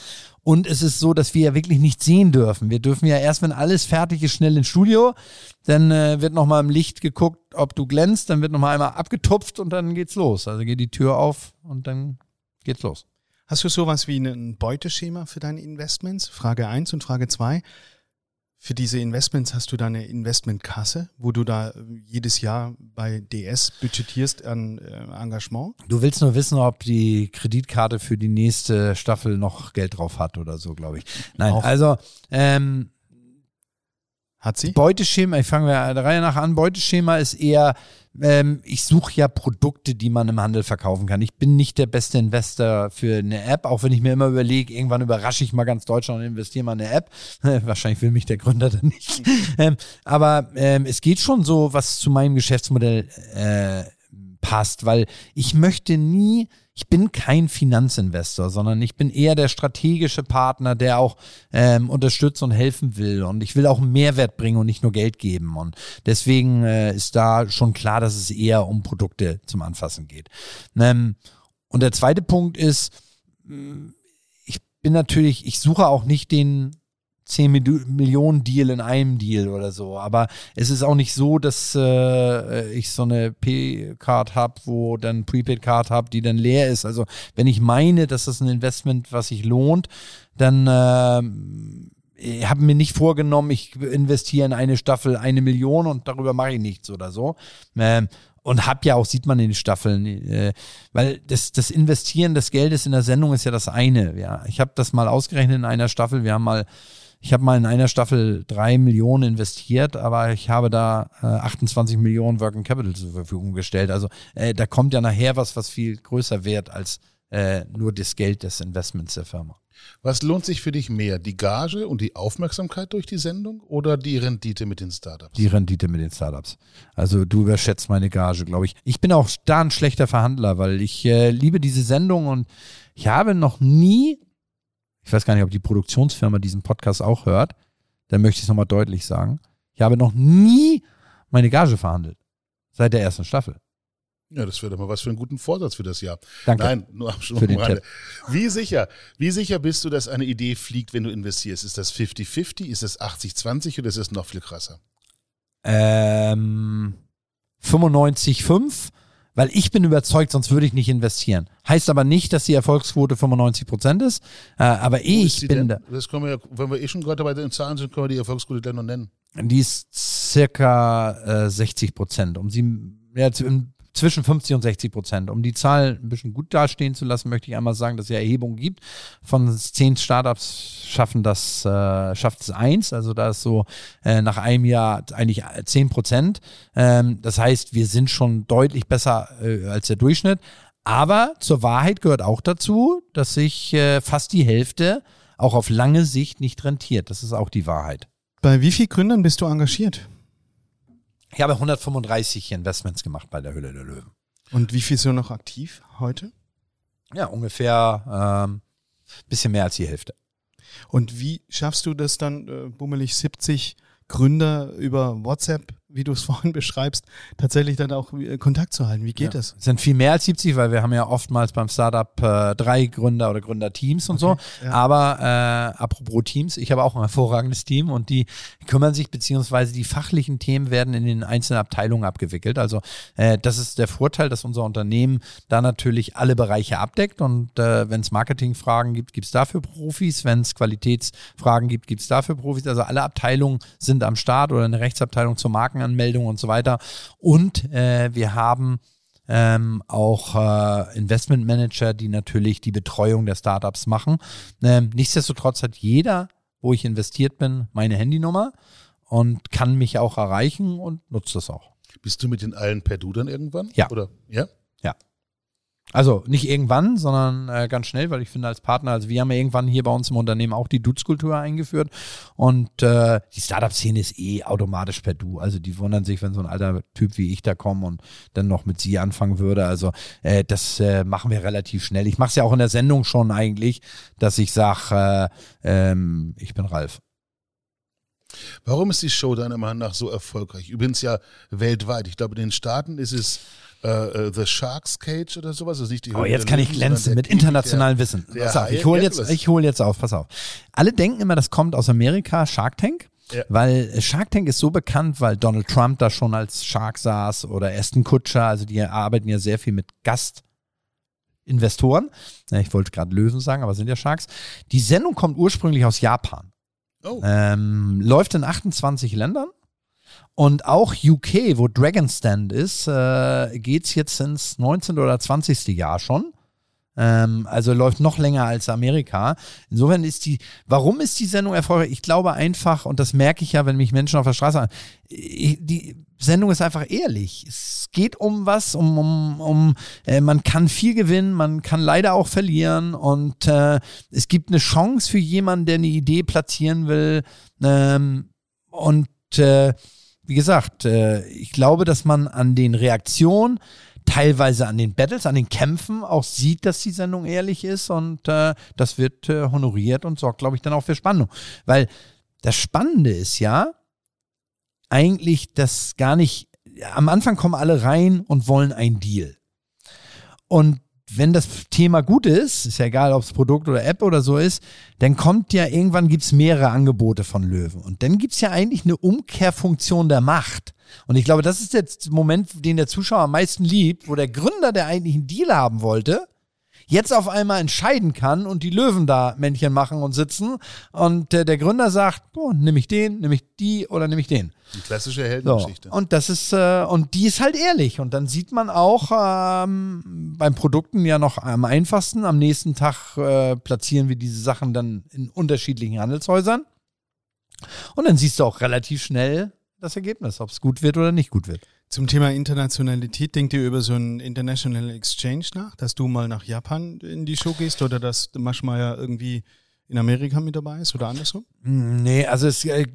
Und es ist so, dass wir ja wirklich nicht sehen dürfen. Wir dürfen ja erst, wenn alles fertig ist, schnell ins Studio. Dann äh, wird nochmal im Licht geguckt, ob du glänzt. Dann wird nochmal einmal abgetupft und dann geht's los. Also geht die Tür auf und dann geht's los. Hast du sowas wie ein Beuteschema für deine Investments? Frage 1 und Frage 2. Für diese Investments hast du da eine Investmentkasse, wo du da äh, jedes Jahr bei DS budgetierst an äh, Engagement? Du willst nur wissen, ob die Kreditkarte für die nächste Staffel noch Geld drauf hat oder so, glaube ich. Nein, Auch. also ähm, Hat sie? Beuteschema, ich fange der Reihe nach an. Beuteschema ist eher, ähm, ich suche ja Produkte, die man im Handel verkaufen kann. Ich bin nicht der beste Investor für eine App, auch wenn ich mir immer überlege, irgendwann überrasche ich mal ganz Deutschland und investiere mal in eine App. Wahrscheinlich will mich der Gründer dann nicht. ähm, aber ähm, es geht schon so, was zu meinem Geschäftsmodell äh, passt, weil ich möchte nie, ich bin kein Finanzinvestor, sondern ich bin eher der strategische Partner, der auch ähm, unterstützt und helfen will. Und ich will auch einen Mehrwert bringen und nicht nur Geld geben. Und deswegen äh, ist da schon klar, dass es eher um Produkte zum Anfassen geht. Ähm, und der zweite Punkt ist, mh, ich bin natürlich, ich suche auch nicht den 10 Mil- Millionen Deal in einem Deal oder so. Aber es ist auch nicht so, dass äh, ich so eine P-Card habe, wo dann Prepaid-Card habe, die dann leer ist. Also wenn ich meine, dass das ein Investment, was sich lohnt, dann ähm, ich habe mir nicht vorgenommen, ich investiere in eine Staffel eine Million und darüber mache ich nichts oder so. Ähm, und hab ja auch, sieht man in den Staffeln, äh, weil das, das Investieren des Geldes in der Sendung ist ja das eine. Ja. Ich habe das mal ausgerechnet in einer Staffel. Wir haben mal, ich habe mal in einer Staffel drei Millionen investiert, aber ich habe da äh, 28 Millionen Working Capital zur Verfügung gestellt. Also äh, da kommt ja nachher was, was viel größer wert als äh, nur das Geld des Investments der Firma. Was lohnt sich für dich mehr? Die Gage und die Aufmerksamkeit durch die Sendung oder die Rendite mit den Startups? Die Rendite mit den Startups. Also du überschätzt meine Gage, glaube ich. Ich bin auch da ein schlechter Verhandler, weil ich äh, liebe diese Sendung und ich habe noch nie, ich weiß gar nicht, ob die Produktionsfirma diesen Podcast auch hört, dann möchte ich es nochmal deutlich sagen. Ich habe noch nie meine Gage verhandelt. Seit der ersten Staffel. Ja, das wäre doch mal was für einen guten Vorsatz für das Jahr. Danke. Nein, nur am Rande. Wie sicher, wie sicher bist du, dass eine Idee fliegt, wenn du investierst? Ist das 50-50, ist das 80-20 oder ist es noch viel krasser? Ähm, 95,5, weil ich bin überzeugt, sonst würde ich nicht investieren. Heißt aber nicht, dass die Erfolgsquote 95% ist, äh, aber ich bin denn? da. Das können wir ja, wenn wir eh schon gerade bei den Zahlen sind, können wir die Erfolgsquote gleich noch nennen. Die ist circa äh, 60 Prozent. Um sie ja, im- zwischen 50 und 60 Prozent. Um die Zahl ein bisschen gut dastehen zu lassen, möchte ich einmal sagen, dass es ja Erhebungen gibt. Von zehn Startups schaffen das, äh, schafft es eins. Also da ist so äh, nach einem Jahr eigentlich 10 Prozent. Ähm, das heißt, wir sind schon deutlich besser äh, als der Durchschnitt. Aber zur Wahrheit gehört auch dazu, dass sich äh, fast die Hälfte auch auf lange Sicht nicht rentiert. Das ist auch die Wahrheit. Bei wie vielen Gründern bist du engagiert? Ich habe 135 Investments gemacht bei der Hülle der Löwen. Und wie viel sind noch aktiv heute? Ja, ungefähr ähm, bisschen mehr als die Hälfte. Und wie schaffst du das dann, äh, bummelig 70 Gründer über WhatsApp, wie du es vorhin beschreibst, tatsächlich dann auch äh, Kontakt zu halten? Wie geht das? Es sind viel mehr als 70, weil wir haben ja oftmals beim Startup äh, drei Gründer oder Gründerteams und Okay, so. ja. Aber äh, apropos Teams, ich habe auch ein hervorragendes Team und die kümmern sich, beziehungsweise die fachlichen Themen werden in den einzelnen Abteilungen abgewickelt. Also äh, das ist der Vorteil, dass unser Unternehmen da natürlich alle Bereiche abdeckt und äh, wenn es Marketingfragen gibt, gibt es dafür Profis. Wenn es Qualitätsfragen gibt, gibt es dafür Profis. Also alle Abteilungen sind am Start oder eine Rechtsabteilung zur Markenanmeldung und so weiter. Und äh, wir haben ähm, auch äh, Investmentmanager, die natürlich die Betreuung der Startups machen. Ähm, nichtsdestotrotz hat jeder, wo ich investiert bin, meine Handynummer und kann mich auch erreichen und nutzt das auch. Bist du mit den allen per Du dann irgendwann? Ja. Oder? Ja? Also nicht irgendwann, sondern äh, ganz schnell, weil ich finde als Partner, also wir haben ja irgendwann hier bei uns im Unternehmen auch die Dudes-Kultur eingeführt und äh, die Startup-Szene ist eh automatisch per Du. Also die wundern sich, wenn so ein alter Typ wie ich da kommt und dann noch mit sie anfangen würde. Also äh, das äh, machen wir relativ schnell. Ich mache es ja auch in der Sendung schon eigentlich, dass ich sage, äh, ähm, ich bin Ralf. Warum ist die Show deiner Meinung nach so erfolgreich? Übrigens ja weltweit. Ich glaube, in den Staaten ist es äh, äh, The Shark's Cage oder sowas. Also nicht die Oh, jetzt kann ich Löwen, glänzen mit internationalem Wissen. Pass auf, ich hole jetzt, ich hole jetzt auf, pass auf. Alle denken immer, das kommt aus Amerika, Shark Tank. Ja. Weil Shark Tank ist so bekannt, weil Donald Trump da schon als Shark saß oder Aston Kutscher, also die arbeiten ja sehr viel mit Gastinvestoren. Ich wollte gerade Löwen sagen, aber sind ja Sharks. Die Sendung kommt ursprünglich aus Japan. Oh, Ähm, läuft in 28 Ländern. Und auch UK, wo Dragon Stand ist, äh, geht's jetzt ins 19. oder 20. Jahr schon. Ähm, also läuft noch länger als Amerika. Insofern ist die, warum ist die Sendung erfolgreich? Ich glaube einfach, und das merke ich ja, wenn mich Menschen auf der Straße an, die Sendung ist einfach ehrlich. Es geht um was, um, um, um äh, man kann viel gewinnen, man kann leider auch verlieren und äh, es gibt eine Chance für jemanden, der eine Idee platzieren will. Ähm, und äh, wie gesagt, äh, ich glaube, dass man an den Reaktionen, teilweise an den Battles, an den Kämpfen auch sieht, dass die Sendung ehrlich ist und äh, das wird äh, honoriert und sorgt, glaube ich, dann auch für Spannung. Weil das Spannende ist ja eigentlich, dass gar nicht, am Anfang kommen alle rein und wollen einen Deal. Und wenn das Thema gut ist, ist ja egal, ob es Produkt oder App oder so ist, dann kommt ja irgendwann gibt's mehrere Angebote von Löwen. Und dann gibt's ja eigentlich eine Umkehrfunktion der Macht. Und ich glaube, das ist jetzt der Moment, den der Zuschauer am meisten liebt, wo der Gründer, der eigentlich einen Deal haben wollte, jetzt auf einmal entscheiden kann und die Löwen da Männchen machen und sitzen. Und äh, der Gründer sagt, boah, nehme ich den, nehme ich die oder nehme ich den. eine klassische So. Heldengeschichte. Und das ist, äh, und die ist halt ehrlich. Und dann sieht man auch ähm, beim Produkten ja noch am einfachsten. Am nächsten Tag äh, platzieren wir diese Sachen dann in unterschiedlichen Handelshäusern. Und dann siehst du auch relativ schnell das Ergebnis, ob es gut wird oder nicht gut wird. Zum Thema Internationalität, denkt ihr über so einen International Exchange nach, dass du mal nach Japan in die Show gehst oder dass Maschmeyer irgendwie in Amerika mit dabei ist oder andersrum? Nee, also es äh,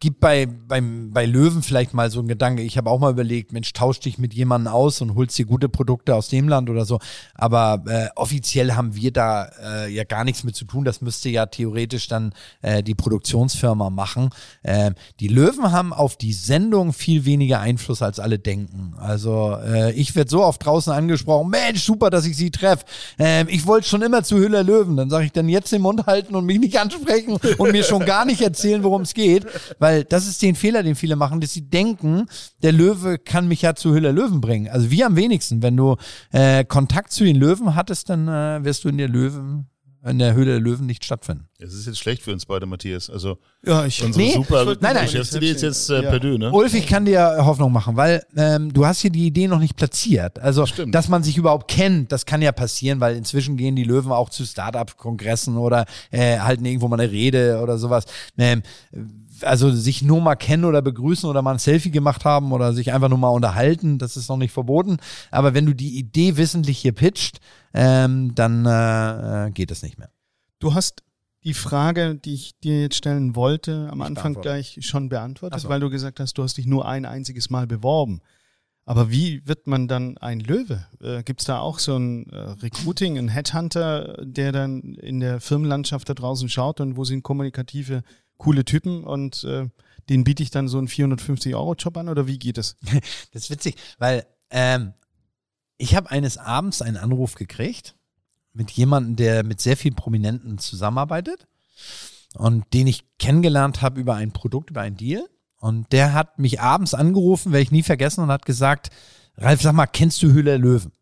gibt bei, beim, bei Löwen vielleicht mal so einen Gedanke. Ich habe auch mal überlegt, Mensch, tausch dich mit jemandem aus und holst dir gute Produkte aus dem Land oder so. Aber äh, offiziell haben wir da äh, ja gar nichts mit zu tun. Das müsste ja theoretisch dann äh, die Produktionsfirma machen. Äh, die Löwen haben auf die Sendung viel weniger Einfluss, als alle denken. Also äh, ich werde so oft draußen angesprochen, Mensch, super, dass ich sie treffe. Äh, ich wollte schon immer zu Hüller Löwen. Dann sage ich dann jetzt den Mund halten und mich nicht ansprechen und mir schon gar nicht erzählen, worum es geht. Weil weil das ist den Fehler, den viele machen, dass sie denken, der Löwe kann mich ja zu Hüller Löwen bringen. Also wie am wenigsten. Wenn du äh, Kontakt zu den Löwen hattest, dann äh, wirst du in der Löwen in der Höhle der Löwen nicht stattfinden. Es ist jetzt schlecht für uns beide, Matthias. Also ja, ich, unsere nee, super nein, nein, Geschäftsidee ist jetzt äh, ja. perdu, ne? Ulf, ich kann dir Hoffnung machen, weil ähm, du hast hier die Idee noch nicht platziert. Also, Stimmt. dass man sich überhaupt kennt, das kann ja passieren, weil inzwischen gehen die Löwen auch zu Startup-Kongressen oder äh, halten irgendwo mal eine Rede oder sowas. Ähm, also sich nur mal kennen oder begrüßen oder mal ein Selfie gemacht haben oder sich einfach nur mal unterhalten, das ist noch nicht verboten. Aber wenn du die Idee wissentlich hier pitcht, ähm, dann äh, äh, geht es nicht mehr. Du hast die Frage, die ich dir jetzt stellen wollte, am Anfang beantwortet. gleich schon beantwortet, so. weil du gesagt hast, du hast dich nur ein einziges Mal beworben. Aber wie wird man dann ein Löwe? Äh, Gibt es da auch so ein äh, Recruiting, ein Headhunter, der dann in der Firmenlandschaft da draußen schaut und wo sind kommunikative, coole Typen und äh, den biete ich dann so einen 450-Euro-Job an oder wie geht es? Das ist witzig, weil ähm, ich habe eines Abends einen Anruf gekriegt mit jemandem, der mit sehr vielen Prominenten zusammenarbeitet und den ich kennengelernt habe über ein Produkt, über einen Deal. Und der hat mich abends angerufen, werde ich nie vergessen, und hat gesagt, Ralf, sag mal, kennst du Höhle Löwen?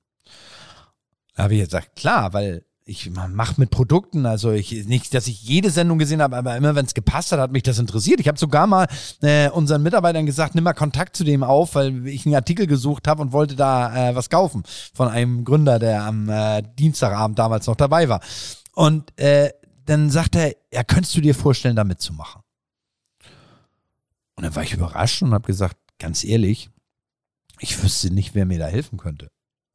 Da habe ich gesagt, klar, weil ich mache mit Produkten, also ich nicht, dass ich jede Sendung gesehen habe, aber immer wenn es gepasst hat, hat mich das interessiert. Ich habe sogar mal äh, unseren Mitarbeitern gesagt, nimm mal Kontakt zu dem auf, weil ich einen Artikel gesucht habe und wollte da äh, was kaufen von einem Gründer, der am äh, Dienstagabend damals noch dabei war. Und äh, dann sagt er, ja, könntest du dir vorstellen, da mitzumachen? Und dann war ich überrascht und habe gesagt, ganz ehrlich, ich wüsste nicht, wer mir da helfen könnte.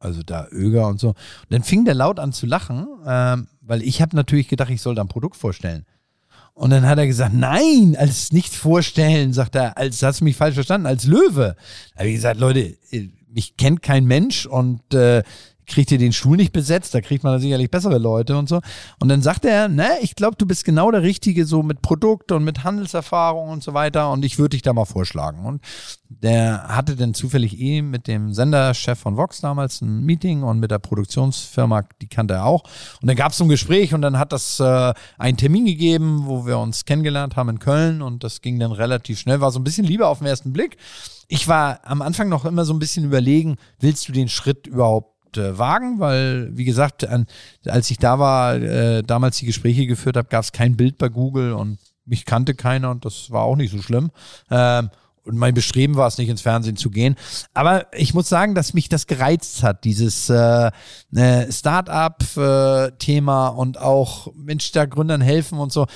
Also da Öger und so. Und dann fing der laut an zu lachen, ähm, weil ich habe natürlich gedacht, ich soll da ein Produkt vorstellen. Und dann hat er gesagt, nein, als nicht vorstellen, sagt er, als hast du mich falsch verstanden, als Löwe. Da habe ich gesagt, Leute, äh, mich kennt kein Mensch und äh, kriegt ihr den Stuhl nicht besetzt, da kriegt man sicherlich bessere Leute und so. Und dann sagt er, ne, ich glaube, du bist genau der Richtige, so mit Produkt und mit Handelserfahrung und so weiter und ich würde dich da mal vorschlagen. Und der hatte dann zufällig eh mit dem Senderchef von Vox damals ein Meeting und mit der Produktionsfirma, die kannte er auch. Und dann gab es so ein Gespräch und dann hat das äh, einen Termin gegeben, wo wir uns kennengelernt haben in Köln und das ging dann relativ schnell, war so ein bisschen Liebe auf den ersten Blick. Ich war am Anfang noch immer so ein bisschen überlegen, willst du den Schritt überhaupt äh, wagen, weil, wie gesagt, an, als ich da war, äh, damals die Gespräche geführt habe, gab es kein Bild bei Google und mich kannte keiner und das war auch nicht so schlimm. Ähm, und mein Bestreben war es nicht, ins Fernsehen zu gehen. Aber ich muss sagen, dass mich das gereizt hat, dieses äh, äh, Start-up-Thema und auch Mensch, da Gründern helfen und so.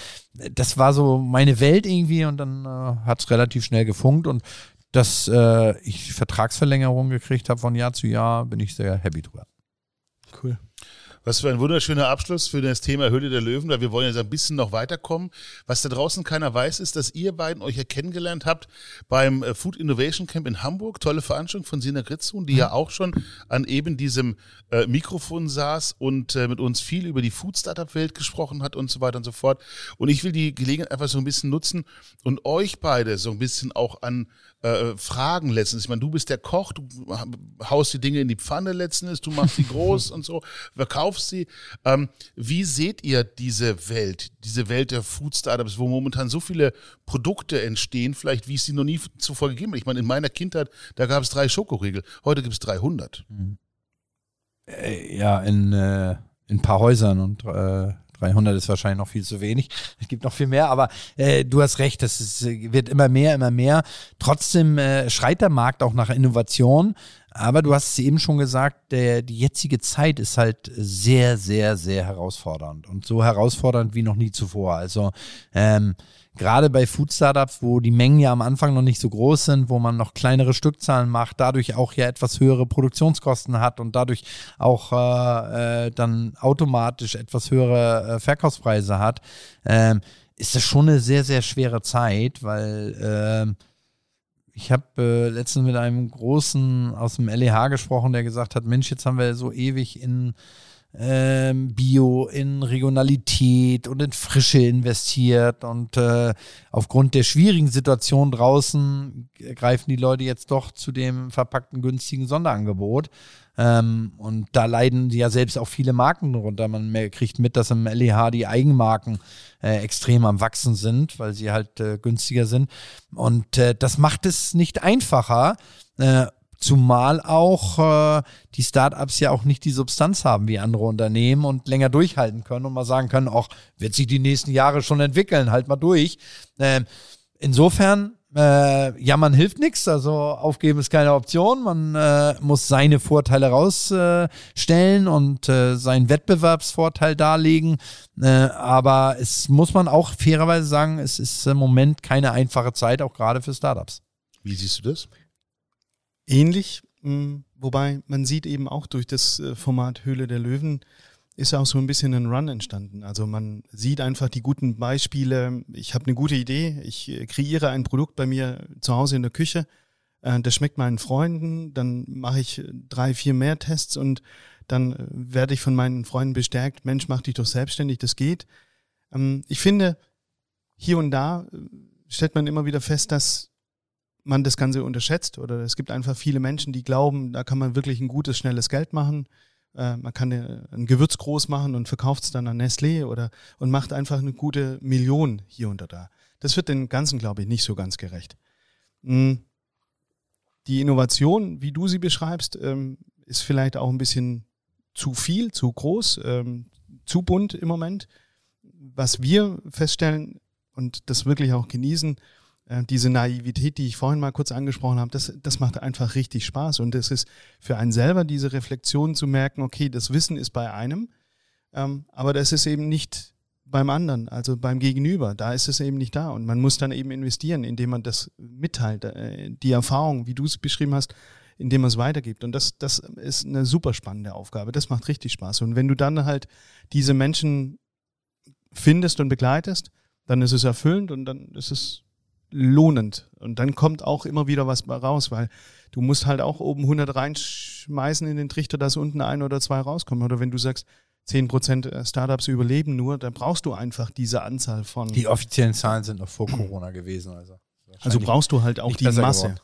Das war so meine Welt irgendwie und dann äh, hat es relativ schnell gefunkt und dass äh, ich Vertragsverlängerung gekriegt habe von Jahr zu Jahr, bin ich sehr happy drüber. Cool. Was für ein wunderschöner Abschluss für das Thema Höhle der Löwen, weil wir wollen jetzt ein bisschen noch weiterkommen. Was da draußen keiner weiß, ist, dass ihr beiden euch ja kennengelernt habt beim äh, Food Innovation Camp in Hamburg. Tolle Veranstaltung von Sina Gritzun, die ja auch schon an eben diesem äh, Mikrofon saß und äh, mit uns viel über die Food Startup Welt gesprochen hat und so weiter und so fort. Und ich will die Gelegenheit einfach so ein bisschen nutzen und euch beide so ein bisschen auch an äh, Fragen letztens. Ich meine, du bist der Koch, du haust die Dinge in die Pfanne letztens, du machst sie groß und so, verkaufst sie. Ähm, wie seht ihr diese Welt, diese Welt der Food Startups, wo momentan so viele Produkte entstehen, vielleicht wie es sie noch nie zuvor gegeben hat? Ich meine, in meiner Kindheit, da gab es drei Schokoriegel, heute gibt es 300. Äh, ja, in, äh, in ein paar Häusern und äh, 300 ist wahrscheinlich noch viel zu wenig. Es gibt noch viel mehr, aber äh, du hast recht, das ist, wird immer mehr, immer mehr. Trotzdem äh, schreit der Markt auch nach Innovation. Aber du hast es eben schon gesagt, der, die jetzige Zeit ist halt sehr, sehr, sehr herausfordernd und so herausfordernd wie noch nie zuvor. Also ähm, gerade bei Food Startups, wo die Mengen ja am Anfang noch nicht so groß sind, wo man noch kleinere Stückzahlen macht, dadurch auch ja etwas höhere Produktionskosten hat und dadurch auch äh, äh, dann automatisch etwas höhere äh, Verkaufspreise hat, ähm, ist das schon eine sehr, sehr schwere Zeit, weil äh, ich habe äh, letztens mit einem Großen aus dem LEH gesprochen, der gesagt hat, Mensch, jetzt haben wir so ewig in ähm, Bio, in Regionalität und in Frische investiert und äh, aufgrund der schwierigen Situation draußen greifen die Leute jetzt doch zu dem verpackten günstigen Sonderangebot. Ähm, und da leiden ja selbst auch viele Marken drunter. Man kriegt mit, dass im LEH die Eigenmarken äh, extrem am Wachsen sind, weil sie halt äh, günstiger sind. Und äh, das macht es nicht einfacher. Äh, Zumal auch äh, die Startups ja auch nicht die Substanz haben wie andere Unternehmen und länger durchhalten können und mal sagen können, auch wird sich die nächsten Jahre schon entwickeln, halt mal durch. Äh, insofern, äh, ja, man hilft nichts, also aufgeben ist keine Option. Man äh, muss seine Vorteile rausstellen und äh, seinen Wettbewerbsvorteil darlegen. Äh, aber es muss man auch fairerweise sagen, es ist im Moment keine einfache Zeit, auch gerade für Startups. Wie siehst du das? Ähnlich, hm, wobei man sieht eben auch durch das äh, Format Höhle der Löwen ist auch so ein bisschen ein Run entstanden. Also man sieht einfach die guten Beispiele. Ich habe eine gute Idee. Ich äh, kreiere ein Produkt bei mir zu Hause in der Küche. Äh, das schmeckt meinen Freunden. Dann mache ich drei, vier mehr Tests und dann werde ich von meinen Freunden bestärkt. Mensch, mach dich doch selbstständig. Das geht. Ähm, ich finde, hier und da stellt man immer wieder fest, dass man das Ganze unterschätzt oder es gibt einfach viele Menschen, die glauben, da kann man wirklich ein gutes, schnelles Geld machen. Äh, man kann ein Gewürz groß machen und verkauft es dann an Nestlé oder und macht einfach eine gute Million hier und da. Das wird den Ganzen, glaube ich, nicht so ganz gerecht. Hm. Die Innovation, wie du sie beschreibst, ähm, ist vielleicht auch ein bisschen zu viel, zu groß, ähm, zu bunt im Moment. Was wir feststellen und das wirklich auch genießen, äh, diese Naivität, die ich vorhin mal kurz angesprochen habe, das, das macht einfach richtig Spaß. Und es ist für einen selber diese Reflexion zu merken, okay, das Wissen ist bei einem, ähm, aber das ist eben nicht beim anderen, also beim Gegenüber. Da ist es eben nicht da. Und man muss dann eben investieren, indem man das mitteilt, äh, die Erfahrung, wie du es beschrieben hast, indem man es weitergibt. Und das, das ist eine super spannende Aufgabe. Das macht richtig Spaß. Und wenn du dann halt diese Menschen findest und begleitest, dann ist es erfüllend und dann ist es lohnend. Und dann kommt auch immer wieder was raus, weil du musst halt auch oben 100 reinschmeißen in den Trichter, dass unten ein oder zwei rauskommen. Oder wenn du sagst, 10% Startups überleben nur, dann brauchst du einfach diese Anzahl von. Die offiziellen Zahlen sind noch vor Corona gewesen. Also, also brauchst du halt auch die Masse. Geworden.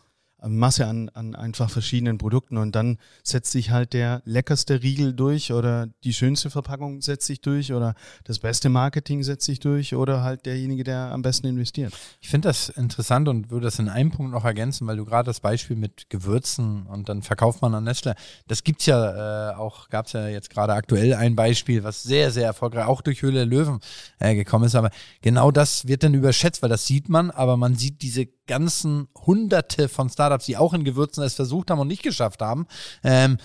Masse an, an einfach verschiedenen Produkten und dann setzt sich halt der leckerste Riegel durch oder die schönste Verpackung setzt sich durch oder das beste Marketing setzt sich durch oder halt derjenige, der am besten investiert. Ich finde das interessant und würde das in einem Punkt noch ergänzen, weil du gerade das Beispiel mit Gewürzen und dann verkauft man an Nestle, das gibt's ja äh, auch, gab es ja jetzt gerade aktuell ein Beispiel, was sehr, sehr erfolgreich auch durch Höhle Löwen äh, gekommen ist, aber genau das wird dann überschätzt, weil das sieht man, aber man sieht diese ganzen Hunderte von Startups, die auch in Gewürzen es versucht haben und nicht geschafft haben. Ähm,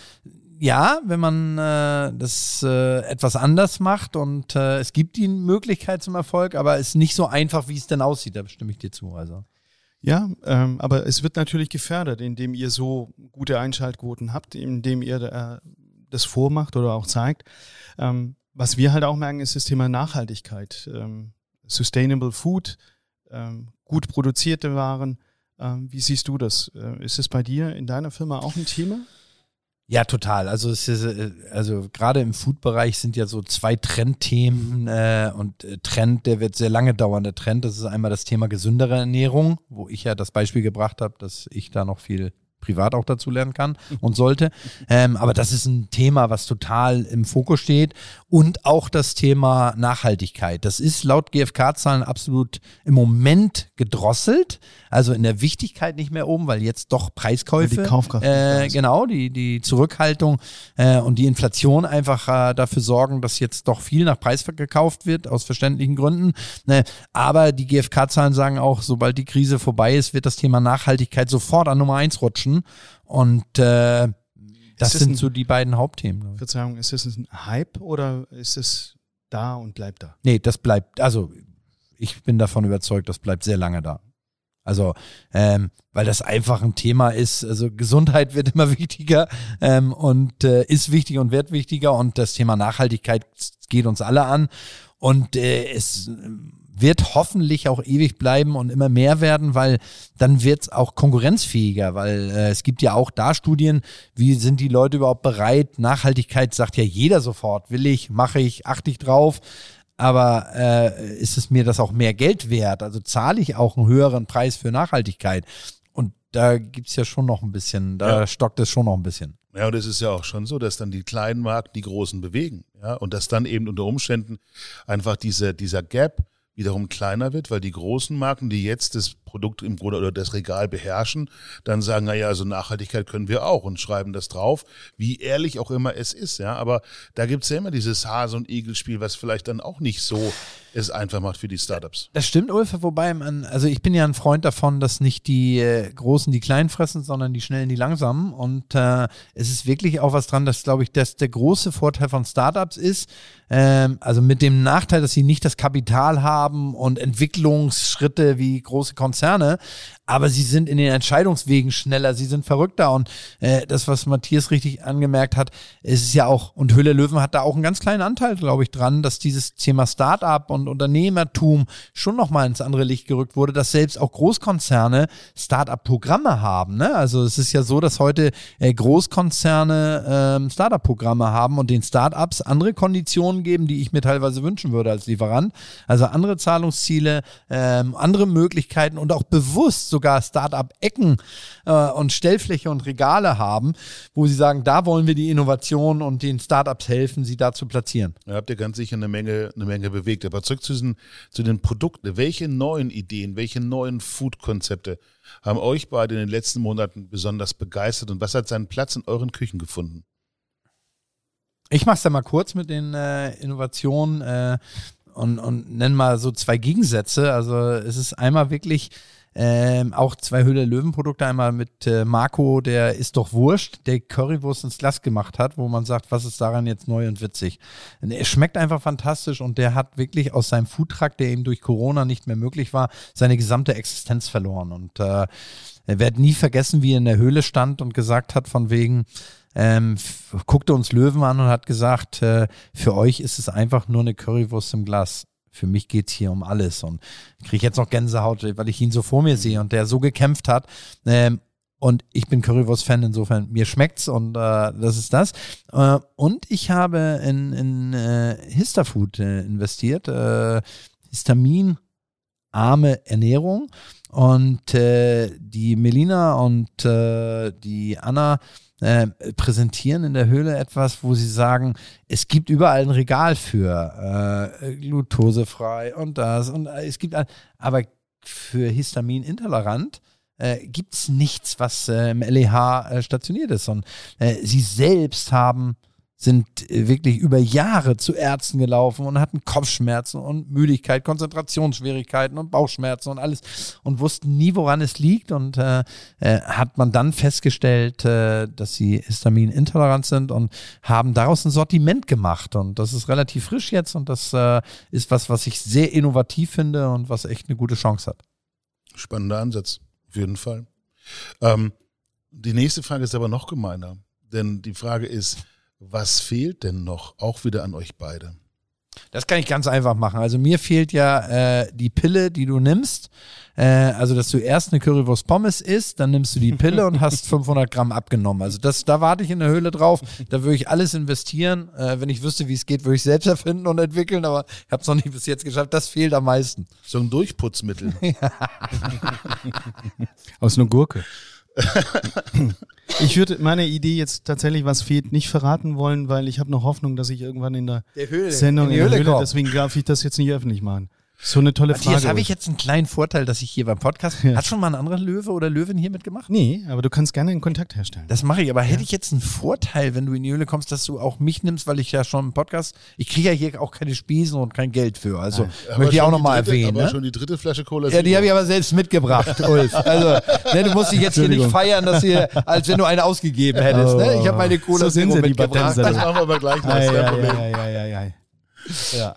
ja, wenn man äh, das äh, etwas anders macht und äh, es gibt die Möglichkeit zum Erfolg, aber es ist nicht so einfach, wie es denn aussieht, da stimme ich dir zu. Also. Ja, ähm, aber es wird natürlich gefördert, indem ihr so gute Einschaltquoten habt, indem ihr äh, das vormacht oder auch zeigt. Ähm, was wir halt auch merken, ist das Thema Nachhaltigkeit. Ähm, Sustainable Food, ähm, gut produzierte Waren. Ähm, wie siehst du das? Äh, ist es bei dir in deiner Firma auch ein Thema? Ja, total. Also es ist, äh, also gerade im Food-Bereich sind ja so zwei Trendthemen äh, und äh, Trend, der wird sehr lange dauern. Der Trend, das ist einmal das Thema gesündere Ernährung, wo ich ja das Beispiel gebracht habe, dass ich da noch viel privat auch dazu lernen kann und sollte. Ähm, aber das ist ein Thema, was total im Fokus steht. Und auch das Thema Nachhaltigkeit. Das ist laut GfK-Zahlen absolut im Moment gedrosselt. Also in der Wichtigkeit nicht mehr oben, weil jetzt doch Preiskäufe. Ja, die Kaufkraft. Äh, genau, die, die Zurückhaltung äh, und die Inflation einfach äh, dafür sorgen, dass jetzt doch viel nach Preis gekauft wird, aus verständlichen Gründen. Ne? Aber die GfK-Zahlen sagen auch, sobald die Krise vorbei ist, wird das Thema Nachhaltigkeit sofort an Nummer eins rutschen. Und äh, das sind ein, so die beiden Hauptthemen. Verzeihung, ist das ein Hype oder ist es da und bleibt da? Nee, das bleibt, also ich bin davon überzeugt, das bleibt sehr lange da. Also, ähm, weil das einfach ein Thema ist. Also Gesundheit wird immer wichtiger ähm, und äh, ist wichtiger und wird wichtiger und das Thema Nachhaltigkeit geht uns alle an. Und äh, es wird hoffentlich auch ewig bleiben und immer mehr werden, weil dann wird es auch konkurrenzfähiger, weil äh, es gibt ja auch da Studien, wie sind die Leute überhaupt bereit? Nachhaltigkeit sagt ja jeder sofort, will ich, mache ich, achte ich drauf. Aber äh, ist es mir das auch mehr Geld wert? Also zahle ich auch einen höheren Preis für Nachhaltigkeit? Und da gibt's ja schon noch ein bisschen, da Ja. stockt es schon noch ein bisschen. Ja, und es ist ja auch schon so, dass dann die kleinen Marken die großen bewegen. Ja, und dass dann eben unter Umständen einfach diese, dieser Gap wiederum kleiner wird, weil die großen Marken, die jetzt das Produkt im Grunde oder das Regal beherrschen, dann sagen, naja, also Nachhaltigkeit können wir auch und schreiben das drauf, wie ehrlich auch immer es ist. Ja, aber da gibt's ja immer dieses Hase- und Igel-Spiel, was vielleicht dann auch nicht so es einfach macht für die Startups. Das stimmt, Ulf, wobei man, also ich bin ja ein Freund davon, dass nicht die äh, Großen die Kleinen fressen, sondern die Schnellen die Langsamen. Und äh, es ist wirklich auch was dran, dass, glaube ich, dass der große Vorteil von Startups ist, ähm, also mit dem Nachteil, dass sie nicht das Kapital haben und Entwicklungsschritte wie große Konzerne, Konzerne aber sie sind in den Entscheidungswegen schneller, sie sind verrückter und äh, das, was Matthias richtig angemerkt hat, es ist ja auch, und Höhle Löwen hat da auch einen ganz kleinen Anteil, glaube ich, dran, dass dieses Thema Startup und Unternehmertum schon nochmal ins andere Licht gerückt wurde, dass selbst auch Großkonzerne Startup-Programme haben. Ne? Also es ist ja so, dass heute äh, Großkonzerne ähm, Startup-Programme haben und den Startups andere Konditionen geben, die ich mir teilweise wünschen würde als Lieferant. Also andere Zahlungsziele, ähm, andere Möglichkeiten und auch bewusst sogar Startup-Ecken äh, und Stellfläche und Regale haben, wo sie sagen, da wollen wir die Innovation und den Startups helfen, sie da zu platzieren. Da habt ihr ganz sicher eine Menge, eine Menge bewegt. Aber zurück zu, diesen, zu den Produkten. Welche neuen Ideen, welche neuen Food-Konzepte haben euch beide in den letzten Monaten besonders begeistert und was hat seinen Platz in euren Küchen gefunden? Ich mach's da mal kurz mit den äh, Innovationen äh, und, und nenne mal so zwei Gegensätze. Also es ist einmal wirklich ähm, auch zwei Höhle Löwen Produkte. Einmal mit äh, Marco, der ist doch wurscht, der Currywurst ins Glas gemacht hat, wo man sagt, was ist daran jetzt neu und witzig. Er schmeckt einfach fantastisch und der hat wirklich aus seinem Foodtruck, der ihm durch Corona nicht mehr möglich war, seine gesamte Existenz verloren. Und äh, er wird nie vergessen, wie er in der Höhle stand und gesagt hat, von wegen, ähm, guckte uns Löwen an und hat gesagt, äh, für euch ist es einfach nur eine Currywurst im Glas. Für mich geht's hier um alles. Und ich kriege jetzt noch Gänsehaut, weil ich ihn so vor mir sehe und der so gekämpft hat. Ähm, und ich bin Currywurst-Fan, insofern mir schmeckt's und äh, das ist das. Äh, und ich habe in, in äh, Histafood äh, investiert. Äh, Histamin arme Ernährung. Und äh, die Melina und äh, die Anna äh, präsentieren in der Höhle etwas, wo sie sagen, es gibt überall ein Regal für äh, glutosefrei und das und äh, es gibt, aber für Histamin intolerant äh, gibt es nichts, was äh, im LEH äh, stationiert ist. Und äh, sie selbst haben sind äh, wirklich über Jahre zu Ärzten gelaufen und hatten Kopfschmerzen und Müdigkeit, Konzentrationsschwierigkeiten und Bauchschmerzen und alles und wussten nie, woran es liegt. Und äh, äh, hat man dann festgestellt, äh, dass sie histaminintolerant sind und haben daraus ein Sortiment gemacht. Und das ist relativ frisch jetzt und das äh, ist was, was ich sehr innovativ finde und was echt eine gute Chance hat. Spannender Ansatz, auf jeden Fall. Ähm, die nächste Frage ist aber noch gemeiner, denn die Frage ist, was fehlt denn noch, auch wieder an euch beide? Das kann ich ganz einfach machen. Also mir fehlt ja äh, die Pille, die du nimmst. Äh, also dass du erst eine Currywurst Pommes isst, dann nimmst du die Pille und hast 500 Gramm abgenommen. Also das, da warte ich in der Höhle drauf. Da würde ich alles investieren. Äh, wenn ich wüsste, wie es geht, würde ich selbst erfinden und entwickeln. Aber ich habe es noch nicht bis jetzt geschafft. Das fehlt am meisten. So ein Durchputzmittel. Aus einer Gurke. ich würde meine Idee jetzt tatsächlich, was fehlt, nicht verraten wollen, weil ich habe noch Hoffnung, dass ich irgendwann in der, Der Höhle, Sendung in in, der Höhle Höhle, deswegen darf ich das jetzt nicht öffentlich machen. So eine tolle Matthias, Frage. habe ich jetzt einen kleinen Vorteil, dass ich hier beim Podcast. Hat schon mal ein anderer Löwe oder Löwin hier mitgemacht? Nee, aber du kannst gerne einen Kontakt herstellen. Das mache ich, aber hätte ich jetzt einen Vorteil, wenn du in die Höhle kommst, dass du auch mich nimmst, weil ich ja schon im Podcast, ich kriege ja hier auch keine Spesen und kein Geld für. Also Aber möchte ich auch nochmal die erwähnen. Aber Ne? schon die dritte Flasche Cola Ja, die habe ich aber selbst mitgebracht, Ulf. Also, ne, du musst dich jetzt hier nicht feiern, dass hier, als wenn du eine ausgegeben hättest. Ne? Ich habe meine Cola So sind sie, die mitgebracht. Das Badenser. machen wir aber gleich ei, Problem. ei, ei, ei, ei. Ja.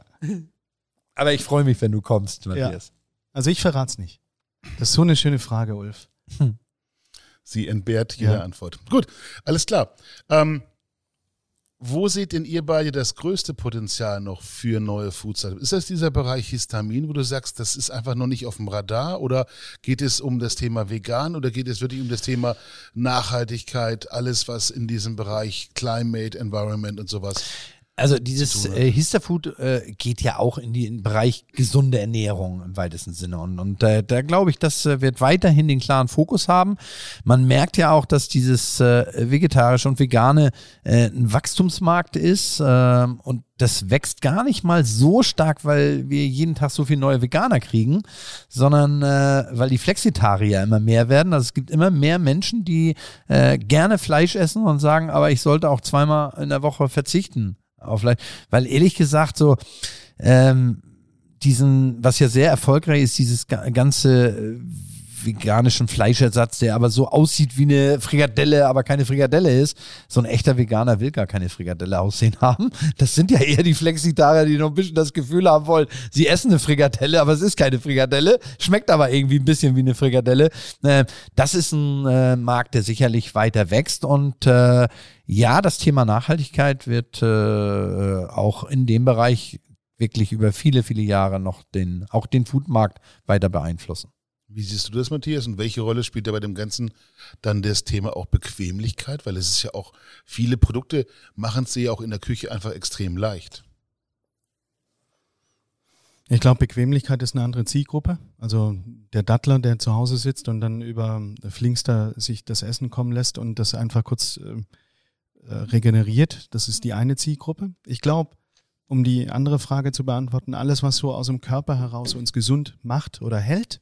Aber ich freue mich, wenn du kommst, Matthias. Also ich verrat's nicht. Das ist so eine schöne Frage, Ulf. Sie entbehrt jeder Ja. Antwort. Gut, alles klar. Ähm, Wo seht denn ihr beide das größte Potenzial noch für neue Food-Startups? Ist das dieser Bereich Histamin, wo du sagst, das ist einfach noch nicht auf dem Radar? Oder geht es um das Thema vegan oder geht es wirklich um das Thema Nachhaltigkeit, alles was in diesem Bereich Climate, Environment und sowas? Also dieses hat. äh, Histerfood äh, geht ja auch in den Bereich gesunde Ernährung im weitesten Sinne. Und, und äh, da glaube ich, das äh, wird weiterhin den klaren Fokus haben. Man merkt ja auch, dass dieses äh, vegetarische und vegane äh, ein Wachstumsmarkt ist. Äh, und das wächst gar nicht mal so stark, weil wir jeden Tag so viele neue Veganer kriegen, sondern äh, weil die Flexitarier immer mehr werden. Also es gibt immer mehr Menschen, die äh, gerne Fleisch essen und sagen, aber ich sollte auch zweimal in der Woche verzichten auf Fleisch. Weil ehrlich gesagt so, ähm, diesen, was ja sehr erfolgreich ist, dieses ga- ganze äh, veganischen Fleischersatz, der aber so aussieht wie eine Frikadelle, aber keine Frikadelle ist. So ein echter Veganer will gar keine Frikadelle aussehen haben. Das sind ja eher die Flexitarier, die noch ein bisschen das Gefühl haben wollen, sie essen eine Frikadelle, aber es ist keine Frikadelle, schmeckt aber irgendwie ein bisschen wie eine Frikadelle. Äh, das ist ein äh, Markt, der sicherlich weiter wächst und äh, ja, das Thema Nachhaltigkeit wird äh, auch in dem Bereich wirklich über viele, viele Jahre noch den, auch den Foodmarkt weiter beeinflussen. Wie siehst du das, Matthias? Und welche Rolle spielt da bei dem Ganzen dann das Thema auch Bequemlichkeit? Weil es ist ja auch, viele Produkte machen es ja auch in der Küche einfach extrem leicht. Ich glaube, Bequemlichkeit ist eine andere Zielgruppe. Also der Dattler, der zu Hause sitzt und dann über Flinkster sich das Essen kommen lässt und das einfach kurz äh, äh, regeneriert, das ist die eine Zielgruppe. Ich glaube, um die andere Frage zu beantworten, alles, was so aus dem Körper heraus uns gesund macht oder hält,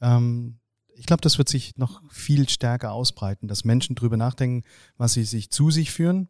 ähm, ich glaube, das wird sich noch viel stärker ausbreiten, dass Menschen drüber nachdenken, was sie sich zu sich führen.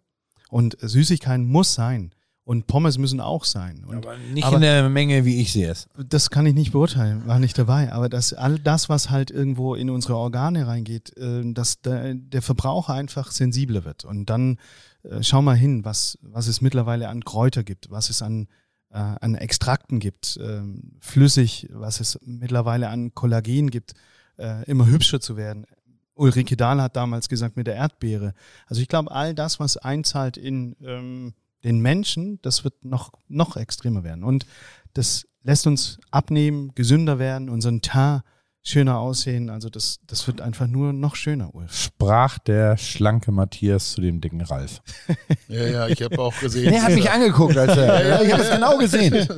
Und Süßigkeiten muss sein. Und Pommes müssen auch sein. Und Aber nicht aber- in der Menge, wie ich sehe es. das kann ich nicht beurteilen, war nicht dabei. Aber das, all das, was halt irgendwo in unsere Organe reingeht, äh, dass der, der Verbraucher einfach sensibler wird. Und dann äh, schau mal hin, was, was es mittlerweile an Kräuter gibt, was es an, äh, an Extrakten gibt, ähm, flüssig, was es mittlerweile an Kollagen gibt, äh, immer hübscher zu werden. Ulrike Dahl hat damals gesagt mit der Erdbeere. Also ich glaube, all das, was einzahlt in ähm, den Menschen, das wird noch, noch extremer werden. Und das lässt uns abnehmen, gesünder werden, unseren Teint schöner aussehen. Also das, das wird einfach nur noch schöner, Ulf. Sprach der schlanke Matthias zu dem dicken Ralf. Ja, ja, ich habe auch gesehen. Er hat mich angeguckt, als er, ja, ich habe es genau gesehen.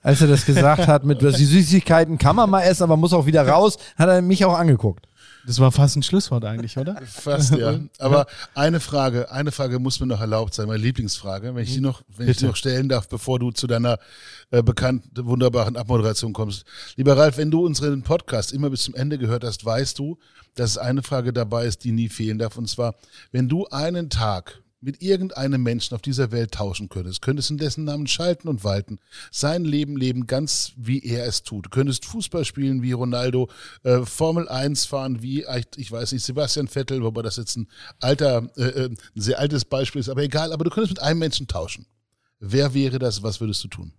Als er das gesagt hat, mit die Süßigkeiten kann man mal essen, aber muss auch wieder raus, hat er mich auch angeguckt. Das war fast ein Schlusswort eigentlich, oder? Fast, ja. Aber eine Frage, eine Frage muss mir noch erlaubt sein, meine Lieblingsfrage, wenn ich die noch, wenn ich die noch stellen darf, bevor du zu deiner äh, bekannten, wunderbaren Abmoderation kommst. Lieber Ralf, wenn du unseren Podcast immer bis zum Ende gehört hast, weißt du, dass eine Frage dabei ist, die nie fehlen darf. Und zwar, wenn du einen Tag mit irgendeinem Menschen auf dieser Welt tauschen könntest, könntest in dessen Namen schalten und walten, sein Leben leben, ganz wie er es tut. Du könntest Fußball spielen wie Ronaldo, äh, Formel 1 fahren wie, ich, weiß nicht, Sebastian Vettel, wobei das jetzt ein alter, äh, äh, ein sehr altes Beispiel ist, aber egal, aber du könntest mit einem Menschen tauschen. Wer wäre das? Was würdest du tun?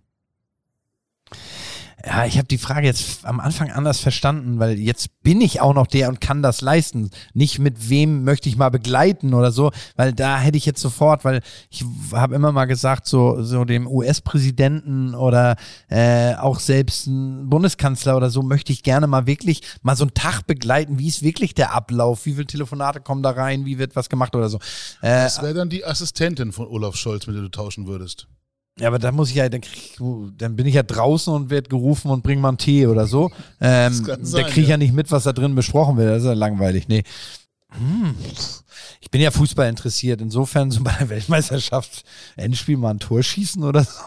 Ja, ich habe die Frage jetzt am Anfang anders verstanden, weil jetzt bin ich auch noch der und kann das leisten. Nicht mit wem möchte ich mal begleiten oder so, weil da hätte ich jetzt sofort, weil ich habe immer mal gesagt, so, so dem US-Präsidenten oder äh, auch selbst ein Bundeskanzler oder so möchte ich gerne mal wirklich mal so einen Tag begleiten. Wie ist wirklich der Ablauf? Wie viele Telefonate kommen da rein? Wie wird was gemacht oder so? Äh, Das wäre dann die Assistentin von Olaf Scholz, mit der du tauschen würdest. Ja, aber da muss ich ja, dann, krieg, ich- dann bin ich ja draußen und werde gerufen und bring mal einen Tee oder so. Ähm, da kriege ich ja. ja nicht mit, was da drin besprochen wird. Das ist ja langweilig. Nee. Hm. Ich bin ja Fußball interessiert. Insofern so bei der Weltmeisterschaft Endspiel mal ein Tor schießen oder so.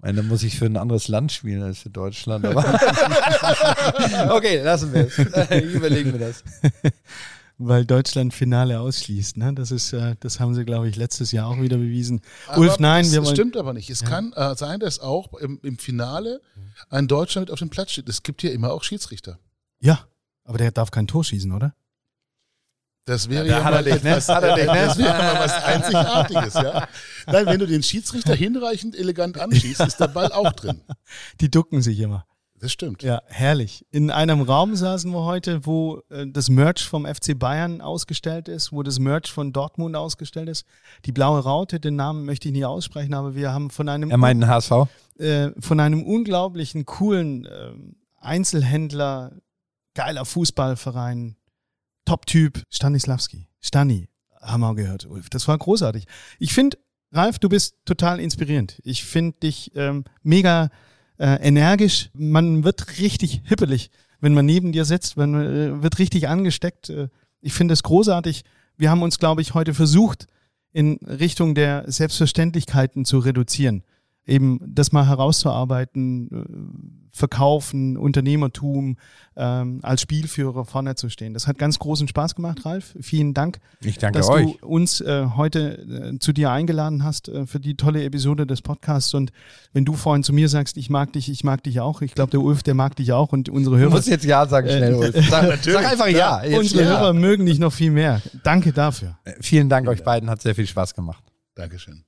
Meine, dann muss ich für ein anderes Land spielen als für Deutschland. Aber okay, lassen wir es. Überlegen wir das. Weil Deutschland Finale ausschließt. Ne? Das ist, äh, das haben sie, glaube ich, letztes Jahr auch wieder bewiesen. Aber Ulf, nein, das wir wollen. stimmt aber nicht. Es kann äh, sein, dass auch im, im Finale ein Deutscher mit auf dem Platz steht. Es gibt hier immer auch Schiedsrichter. Ja, aber der darf kein Tor schießen, oder? Das wäre Ja, ja, hat mal dich, etwas, Hat dich, ne? das wäre mal was Einzigartiges, ja. Nein, wenn du den Schiedsrichter hinreichend elegant anschießt, ist der Ball auch drin. Die ducken sich immer. Das stimmt. Ja, herrlich. In einem Raum saßen wir heute, wo äh, das Merch vom FC Bayern ausgestellt ist, wo das Merch von Dortmund ausgestellt ist. Die blaue Raute, den Namen möchte ich nicht aussprechen, aber wir haben von einem Er meint einen HSV. äh, von einem unglaublichen coolen äh, Einzelhändler, geiler Fußballverein, Top-Typ, Stanislavski. Stani, haben wir gehört, Ulf. Das war großartig. Ich finde, Ralf, du bist total inspirierend. Ich finde dich ähm, mega äh, energisch. Man wird richtig hippelig, wenn man neben dir sitzt. Man äh, wird richtig angesteckt. Äh, ich finde es großartig. Wir haben uns, glaube ich, heute versucht, in Richtung der Selbstverständlichkeiten zu reduzieren. Eben das mal herauszuarbeiten, äh, verkaufen, Unternehmertum, ähm, als Spielführer vorne zu stehen. Das hat ganz großen Spaß gemacht, Ralf. Vielen Dank, Ich danke dass euch. du uns äh, heute äh, zu dir eingeladen hast äh, für die tolle Episode des Podcasts. Und wenn du vorhin zu mir sagst, ich mag dich, ich mag dich auch. Ich glaube, der Ulf, der mag dich auch und unsere Du Hörer, musst jetzt Ja sagen, schnell. Ulf. Sag, sag einfach Ja. Jetzt unsere ja. Hörer mögen dich noch viel mehr. Danke dafür. Vielen Dank euch beiden, hat sehr viel Spaß gemacht. Dankeschön.